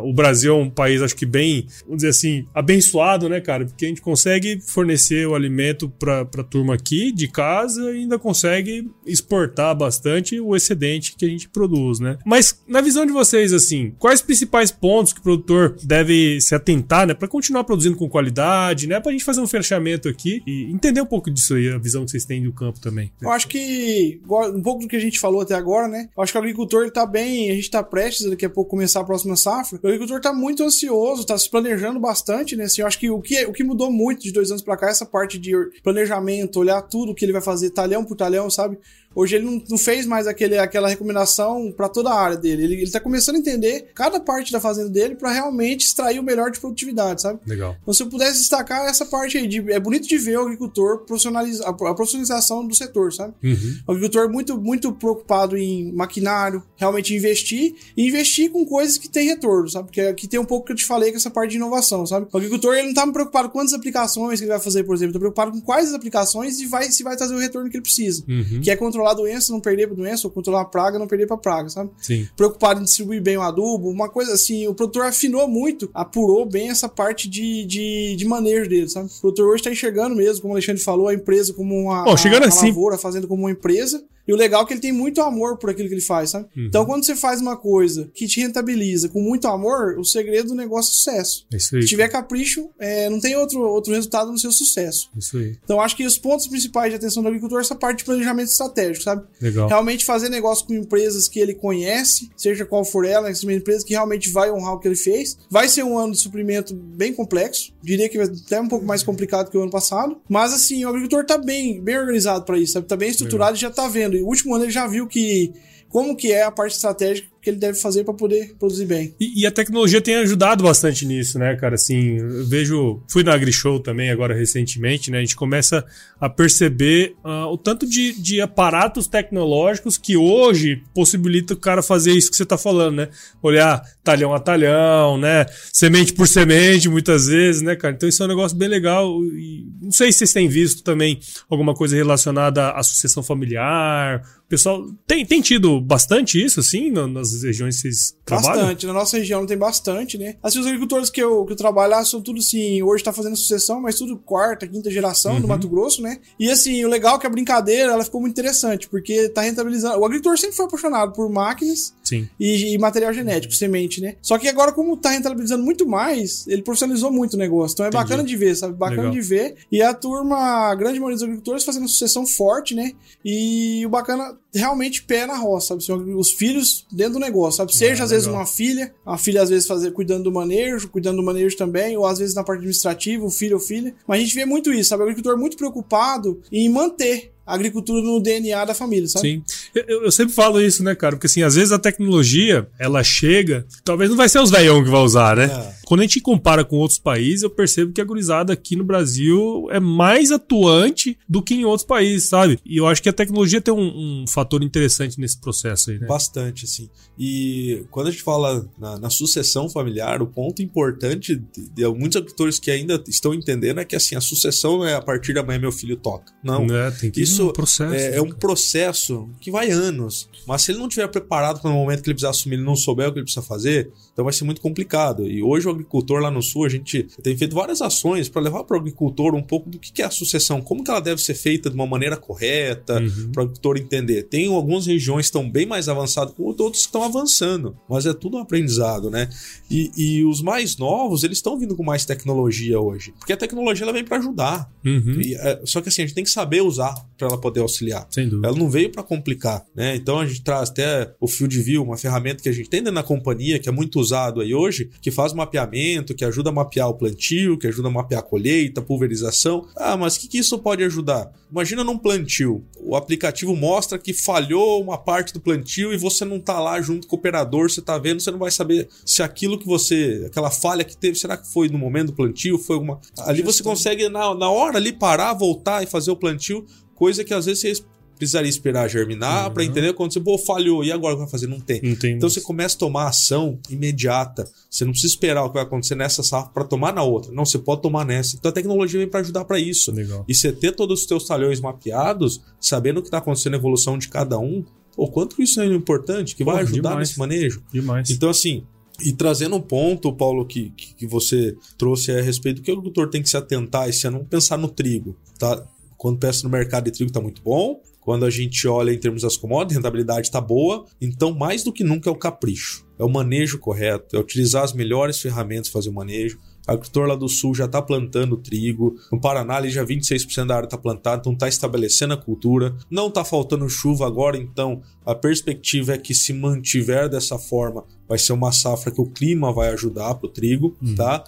O Brasil é um país, acho que bem, vamos dizer assim, abençoado, né, cara? Porque a gente consegue fornecer o alimento para a turma aqui de casa e ainda consegue exportar bastante o excedente que a gente produz, né? Mas na visão de vocês, assim, quais principais pontos que o produtor deve se atentar, né, para continuar produzindo com qualidade, né, para a gente fazer um fechamento aqui e entender um pouco disso aí, a visão que vocês têm do campo também. Eu acho que um pouco do que a gente falou até agora, né? Eu acho que o agricultor está bem, a gente está prestes daqui a pouco começar a próxima safra. O agricultor está muito ansioso, está se planejando bastante, né? Assim, eu acho que o que o que mudou muito de dois anos para cá é essa parte de planejamento, olhar tudo que ele vai fazer talhão por talhão, sabe? Hoje ele não, não fez mais aquele, aquela recomendação para toda a área dele. Ele, ele tá começando a entender cada parte da fazenda dele para realmente extrair o melhor de produtividade, sabe? Legal. Então, se eu pudesse destacar essa parte aí, de, é bonito de ver o agricultor profissionalizar a, profissionalização do setor, sabe? Uhum. O agricultor muito, muito preocupado em maquinário, realmente investir e investir com coisas que tem retorno, sabe? Porque aqui tem um pouco que eu te falei com essa parte de inovação, sabe? O agricultor ele não tá preocupado com quantas aplicações que ele vai fazer, por exemplo, tá preocupado com quais as aplicações e vai, se vai trazer o retorno que ele precisa. Uhum. Que é controlar controlar a doença, não perder pra doença, ou controlar a praga, não perder pra praga, sabe? Sim. Preocupado em distribuir bem o adubo, uma coisa assim, o produtor afinou muito, apurou bem essa parte de, de, de manejo dele, sabe? O produtor hoje tá enxergando mesmo, como o Alexandre falou, a empresa como uma, Bom, chegando a, a assim... lavoura, fazendo como uma empresa, e o legal é que ele tem muito amor por aquilo que ele faz, sabe? Uhum. Então, quando você faz uma coisa que te rentabiliza com muito amor, o segredo do negócio é sucesso. Isso aí. Se tiver capricho, é, não tem outro, outro resultado no seu sucesso. Isso aí. Então, acho que os pontos principais de atenção do agricultor é essa parte de planejamento estratégico, sabe? Legal. Realmente fazer negócio com empresas que ele conhece, seja qual for ela, uma empresa que realmente vai honrar o que ele fez. Vai ser um ano de suprimento bem complexo, diria que vai até um pouco mais complicado que o ano passado, mas assim, o agricultor tá bem, bem organizado para isso, sabe? Tá bem estruturado Legal. e já tá vendo. E o último ano ele já viu que como que é a parte estratégica que ele deve fazer para poder produzir bem. E, e, a tecnologia tem ajudado bastante nisso, né, cara? Assim, eu vejo. Fui na AgriShow também agora recentemente, né? A gente começa a perceber uh, o tanto de, de aparatos tecnológicos que hoje possibilita o cara fazer isso que você tá falando, né? Olhar talhão a talhão, né? Semente por semente, muitas vezes, né, cara? Então isso é um negócio bem legal. E não sei se vocês têm visto também alguma coisa relacionada à sucessão familiar. Pessoal tem, tem tido bastante isso, assim, nas regiões que vocês trabalham? Bastante, na nossa região tem bastante, né? Assim, os agricultores que eu, que eu trabalho lá são tudo assim, hoje tá fazendo sucessão, mas tudo quarta, quinta geração Uhum. do Mato Grosso, né? E assim, o legal é que a brincadeira, ela ficou muito interessante, porque tá rentabilizando. O agricultor sempre foi apaixonado por máquinas Sim. e, e material genético, semente, né? Só que agora, como tá rentabilizando muito mais, ele profissionalizou muito o negócio. Então é Entendi. bacana de ver, sabe? Bacana Legal. de ver. E a turma, a grande maioria dos agricultores fazendo sucessão forte, né? E o bacana, realmente pé na roça, sabe? Os filhos dentro do negócio, sabe? Seja Ah, às vezes uma filha, a filha às vezes fazer, cuidando do manejo, cuidando do manejo também, ou às vezes na parte administrativa, o filho ou filha. Mas a gente vê muito isso, sabe? O agricultor muito preocupado em manter agricultura no DNA da família, sabe? Sim. Eu, eu sempre falo isso, né, cara? Porque assim, às vezes a tecnologia, ela chega, talvez não vai ser os velhão que vai usar, né? É. Quando a gente compara com outros países, eu percebo que a gurizada aqui no Brasil é mais atuante do que em outros países, sabe? E eu acho que a tecnologia tem um, um fator interessante nesse processo aí, né? Bastante, assim. E quando a gente fala na, na sucessão familiar, o ponto importante de, de muitos agricultores que ainda estão entendendo é que assim, a sucessão não é a partir da manhã meu filho toca. Não. Né? Tem que Isso um processo. É, né, é um cara? processo que vai anos. Mas se ele não estiver preparado para o momento que ele precisar assumir, ele não souber o que ele precisa fazer, então vai ser muito complicado. E hoje o agricultor lá no sul, a gente tem feito várias ações para levar para o agricultor um pouco do que é a sucessão, como que ela deve ser feita de uma maneira correta, Uhum. para o agricultor entender. Tem algumas regiões que estão bem mais avançadas que outras que estão avançando, mas é tudo um aprendizado, né? E, e os mais novos, eles estão vindo com mais tecnologia hoje, porque a tecnologia ela vem para ajudar. Uhum. E, é, só que assim, a gente tem que saber usar para ela poder auxiliar. Sem dúvida. Ela não veio para complicar, né? Então a gente traz até o Field View, uma ferramenta que a gente tem dentro da companhia, que é muito usado aí hoje, que faz mapeamento, que ajuda a mapear o plantio, que ajuda a mapear a colheita, pulverização. Ah, mas o que, que isso pode ajudar? Imagina num plantio, o aplicativo mostra que falhou uma parte do plantio e você não tá lá junto com o operador, você tá vendo, você não vai saber se aquilo que você, aquela falha que teve, será que foi no momento do plantio, foi uma... Ali você consegue na, na hora ali parar, voltar e fazer o plantio, coisa que às vezes você precisaria esperar germinar Uhum. para entender quando você, pô, falhou, e agora o que vai fazer? Não tem. Não tem Então mais. você começa a tomar ação imediata. Você não precisa esperar o que vai acontecer nessa safra para tomar na outra. Não, você pode tomar nessa. Então a tecnologia vem para ajudar para isso. Legal. E você ter todos os teus talhões mapeados, sabendo o que está acontecendo, a evolução de cada um, o quanto isso é importante, que vai Porra, ajudar demais. nesse manejo. Demais. Então, assim, e trazendo um ponto, Paulo, que, que, você trouxe a respeito do que o agricultor tem que se atentar esse ano, pensar no trigo, tá? Quando pensa no mercado de trigo está muito bom, quando a gente olha em termos das commodities, a rentabilidade está boa, então mais do que nunca é o capricho, é o manejo correto, é utilizar as melhores ferramentas para fazer o manejo. O agricultor lá do sul já está plantando trigo. No Paraná, ali já 26% da área está plantada, então está estabelecendo a cultura. Não está faltando chuva agora, então a perspectiva é que se mantiver dessa forma, vai ser uma safra que o clima vai ajudar para o trigo, tá?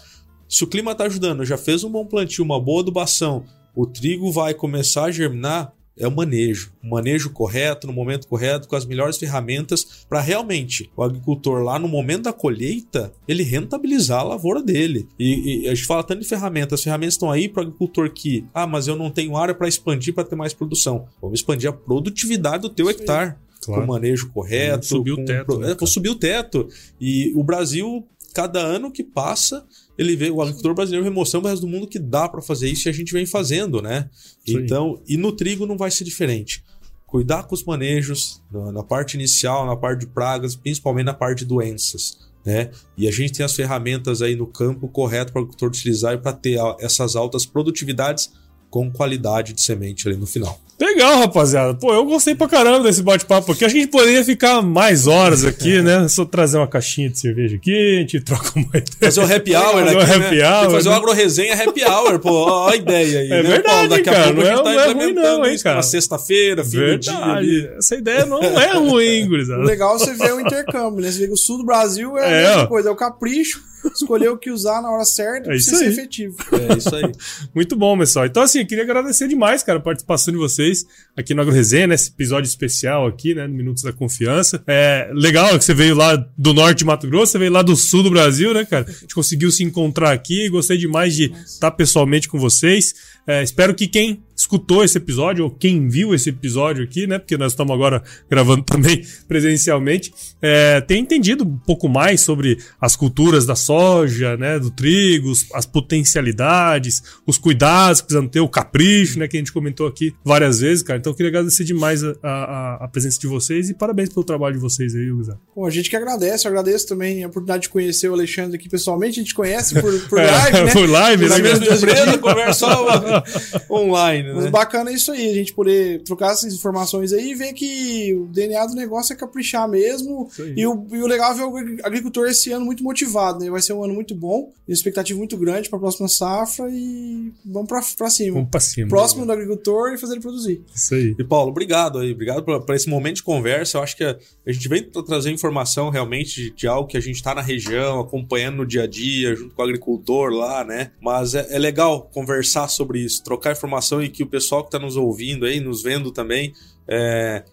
Se o clima está ajudando, já fez um bom plantio, uma boa adubação, o trigo vai começar a germinar, é o manejo. O manejo correto, no momento correto, com as melhores ferramentas, para realmente o agricultor lá no momento da colheita, ele rentabilizar a lavoura dele. E, e a gente fala tanto de ferramentas, as ferramentas estão aí para o agricultor que, ah, mas eu não tenho área para expandir para ter mais produção. Vamos expandir a produtividade do teu hectare. Claro. Com o manejo correto. Subir o teto, né, vou subir o teto. E o Brasil, cada ano que passa, ele vê o agricultor brasileiro remoção o resto do mundo que dá para fazer isso e a gente vem fazendo, né? Aí. Então, e no trigo não vai ser diferente. Cuidar com os manejos, na, parte inicial, na parte de pragas, principalmente na parte de doenças. Né? E a gente tem as ferramentas aí no campo correto para o agricultor utilizar e para ter essas altas produtividades com qualidade de semente ali no final. Legal, rapaziada. Pô, eu gostei pra caramba desse bate-papo aqui. Acho que a gente poderia ficar mais horas aqui, né? Só trazer uma caixinha de cerveja aqui, a gente troca uma ideia. Fazer o happy hour Fazer aqui, um né? happy que hour, fazer né? o agro-resenha happy hour, pô. Ó a ideia aí. É né, verdade, Paulo? Daqui a cara, pouco a não gente é- tá não é ruim implementando não, hein, isso na cara. sexta-feira, fim do dia ali. Verdade. Essa ideia não é ruim, O gurizada. legal é você ver o intercâmbio, né? Você vê que o sul do Brasil é a É, mesma ó. coisa, é o capricho, escolher o que usar na hora certa É pra isso ser aí. efetivo. É isso aí. Muito bom, pessoal. Então, assim, eu queria agradecer demais, cara, a participação de vocês aqui no AgroResenha, nesse episódio especial aqui, né, no Minutos da Confiança. É legal que você veio lá do norte de Mato Grosso, você veio lá do sul do Brasil, né, cara? A gente conseguiu se encontrar aqui, gostei demais de estar pessoalmente com vocês. É, espero que quem escutou esse episódio, ou quem viu esse episódio aqui, né, porque nós estamos agora gravando também presencialmente, é, tenha entendido um pouco mais sobre as culturas da soja, né, do trigo, as potencialidades, os cuidados que precisam ter, o capricho, né, que a gente comentou aqui várias vezes, cara. Então eu queria agradecer demais a, a- a presença de vocês e parabéns pelo trabalho de vocês aí, Guzar. Bom, a gente que agradece, eu agradeço também a oportunidade de conhecer o Alexandre aqui pessoalmente, a gente conhece por, por É, live, né? por live, né, mesmo cara? Empresa, conversa só online, Mas né? bacana é isso aí, a gente poder trocar essas informações aí e ver que o DNA do negócio é caprichar mesmo. E o, e o legal é ver o agri- agricultor esse ano muito motivado, né? Vai ser um ano muito bom, uma expectativa muito grande para a próxima safra e vamos pra, pra cima. Vamos pra cima. Próximo do agricultor e fazer ele produzir. Isso aí. E Paulo, obrigado aí, obrigado por, esse momento de conversa. Eu acho que a, a gente vem tra- trazer informação realmente de, de algo que a gente está na região, acompanhando no dia a dia, junto com o agricultor lá, né? Mas é, é legal conversar sobre isso, trocar informação e que o pessoal que está nos ouvindo aí, nos vendo também, é,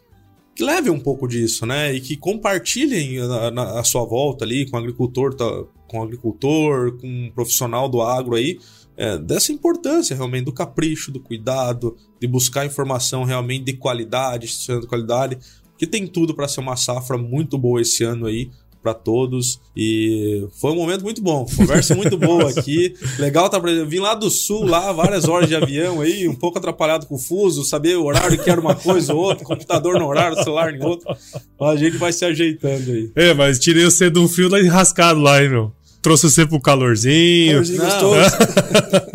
que leve um pouco disso, né? E que compartilhem a, a sua volta ali com o agricultor, tá- com o agricultor, com um profissional do agro aí, é, dessa importância realmente do capricho, do cuidado, de buscar informação realmente de qualidade, de qualidade, que tem tudo para ser uma safra muito boa esse ano aí para todos. E foi um momento muito bom, conversa muito boa aqui, legal tá pra... vim lá do sul lá várias horas de avião aí, um pouco atrapalhado com o fuso, saber o horário que era uma coisa ou outra, computador no horário, celular em outro, mas a gente vai se ajeitando aí. É, mas tirei você de um frio lá enrascado lá, hein, meu. Trouxe você pro calorzinho. Calorzinho Não, gostoso.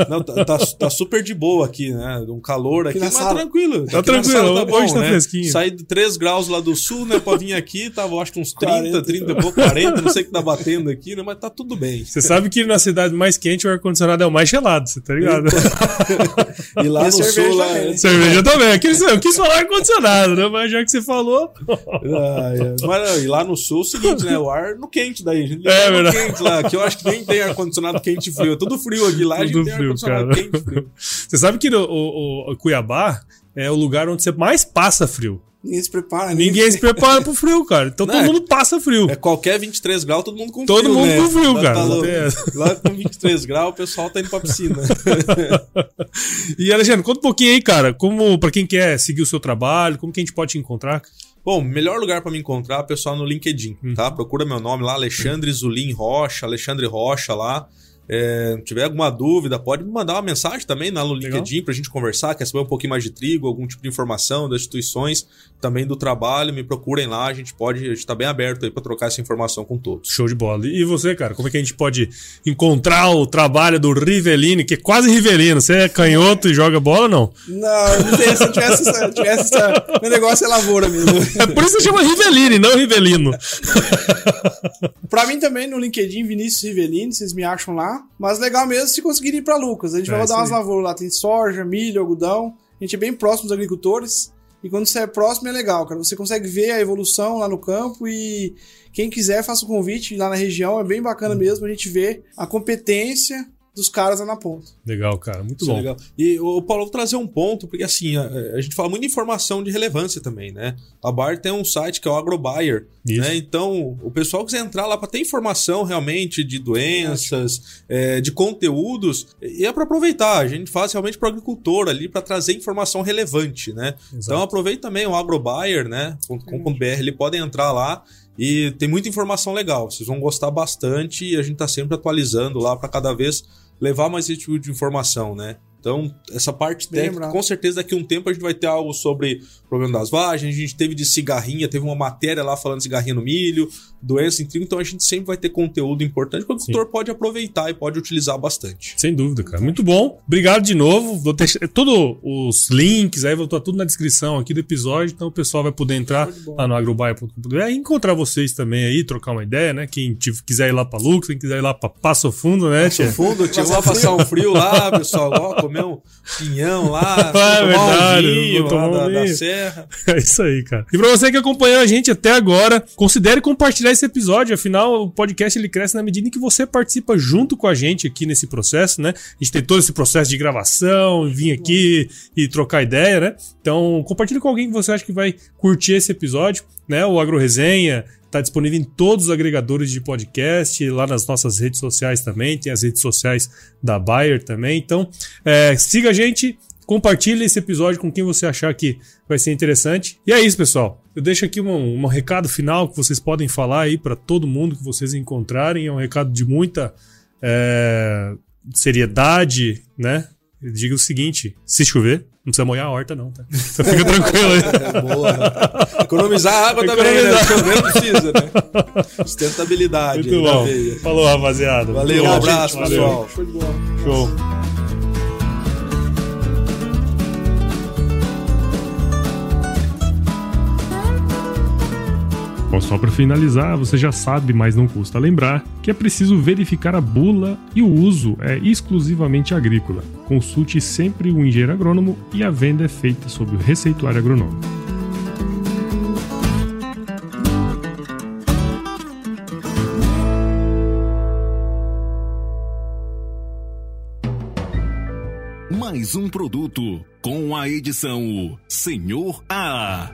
Não, tá, tá, tá super de boa aqui, né? Um calor aqui, na mas sala. tranquilo. Tá Aqui tranquilo, sala hoje tá fresquinho. Saí de 3 graus lá do sul, né? Pra vir aqui, tava acho que uns 30, 40. 30 e pouco, 40, não sei o que tá batendo aqui, né? Mas tá tudo bem. Você sabe que na cidade mais quente o ar-condicionado é o mais gelado, você tá ligado? E lá E no cerveja sul, lá, né? Cerveja também. Eu quis, eu quis falar ar-condicionado, né? Mas já que você falou. Ah, é. Mas, e lá no sul é o seguinte, né? O ar no quente daí. A gente É no verdade. quente lá, que eu acho que nem tem ar-condicionado quente e frio. É tudo frio aqui lá, a gente Tudo tem frio, ar-condicionado quente e frio. Você sabe que no- o, o- o Cuiabá é o lugar onde você mais passa frio. Ninguém se prepara. Ninguém se prepara pro frio, cara. Então Não, todo é- mundo passa frio. É qualquer 23 graus, todo mundo com Todo frio, mundo né? com frio, Lá cara. tá. Lá com 23 graus, o pessoal tá indo pra piscina. E Alexandre, conta um pouquinho aí, cara, como para quem quer seguir o seu trabalho, como que a gente pode te encontrar? Bom, melhor lugar pra me encontrar, pessoal, no LinkedIn, tá? Procura meu nome lá, Alexandre Zulim Rocha, Alexandre Rocha lá. É, tiver alguma dúvida, pode me mandar uma mensagem também lá no. LinkedIn pra gente conversar, quer saber um pouquinho mais de trigo, algum tipo de informação das instituições, também do trabalho, me procurem lá, a gente pode, a gente tá bem aberto aí pra trocar essa informação com todos. Show de bola. E você, cara, como é que a gente pode encontrar o trabalho do Rivelino, que é quase Rivelino? Você é canhoto e joga bola ou não? Não, não se eu tivesse, essa- tivesse essa. Meu negócio é lavoura mesmo. É por isso que chama Rivelino não Rivelino. Pra mim também no LinkedIn, Vinícius Rivelini, vocês me acham lá. Mas legal mesmo se conseguirem ir pra Lucas. A gente É, vai rodar umas lavouras lá. Tem soja, milho, algodão. A gente é bem próximo dos agricultores. E quando você é próximo é legal, cara. Você consegue ver a evolução lá no campo e quem quiser faça o convite lá na região. É bem bacana mesmo a gente ver a competência dos caras lá na ponta. Legal, cara, muito Isso é bom. legal. E o Paulo, eu vou trazer um ponto, porque assim, a, a gente fala muito de informação de relevância também, né? A Bayer tem um site que é o AgroBuyer, Isso. né? Então, o pessoal quiser entrar lá para ter informação realmente de doenças, é, de conteúdos, e é para aproveitar. A gente faz realmente para o agricultor ali, para trazer informação relevante, né? Então, aproveite também o AgroBuyer, né? .com.br, ele podem entrar lá. E tem muita informação legal, vocês vão gostar bastante e a gente tá sempre atualizando lá para cada vez levar mais esse tipo de informação, né? Então, essa parte Bem técnica, lembrado. com certeza daqui a um tempo a gente vai ter algo sobre o problema das vagens, a gente teve de cigarrinha, teve uma matéria lá falando de cigarrinha no milho, doença em trigo, então a gente sempre vai ter conteúdo importante que o agricultor pode aproveitar e pode utilizar bastante. Sem dúvida, cara. Muito bom. Obrigado de novo. Vou deixar todos os links aí, vou estar tudo na descrição aqui do episódio, então o pessoal vai poder entrar lá no agrobaia.com.br e encontrar vocês também aí, trocar uma ideia, né? Quem quiser ir lá pra Lux, quem quiser ir lá pra Passo Fundo, né, tia? No fundo, tinha lá passar um frio lá, pessoal, ó, comer um pinhão lá, É tomar verdade, um vinho lá um da, da serra. É isso aí, cara. E pra você que acompanhou a gente até agora, considere compartilhar esse episódio. Afinal, o podcast ele cresce na medida em que você participa junto com a gente aqui nesse processo, né? A gente tem todo esse processo de gravação, vir aqui e trocar ideia, né? Então, compartilhe com alguém que você acha que vai curtir esse episódio, né? O Agro Resenha Tá disponível em todos os agregadores de podcast, lá nas nossas redes sociais também, tem as redes sociais da Bayer também. Então, é, siga a gente, compartilhe esse episódio com quem você achar que vai ser interessante. E é isso, pessoal. Eu deixo aqui um, um recado final que vocês podem falar aí para todo mundo que vocês encontrarem. É um recado de muita é, seriedade, né? Eu digo o seguinte: se chover, não precisa molhar a horta, não, tá? Então fica tranquilo aí. Boa. Economizar água também, né? Economizar. Precisa, né? Sustentabilidade. Muito bom. veia. Falou, rapaziada. Valeu, um abraço, gente. pessoal. Show de bola. Show. Bom, só para finalizar, você já sabe, mas não custa lembrar, que é preciso verificar a bula e o uso é exclusivamente agrícola. Consulte sempre o engenheiro agrônomo e a venda é feita sob o receituário agronômico. Mais um produto com a edição Senhor A.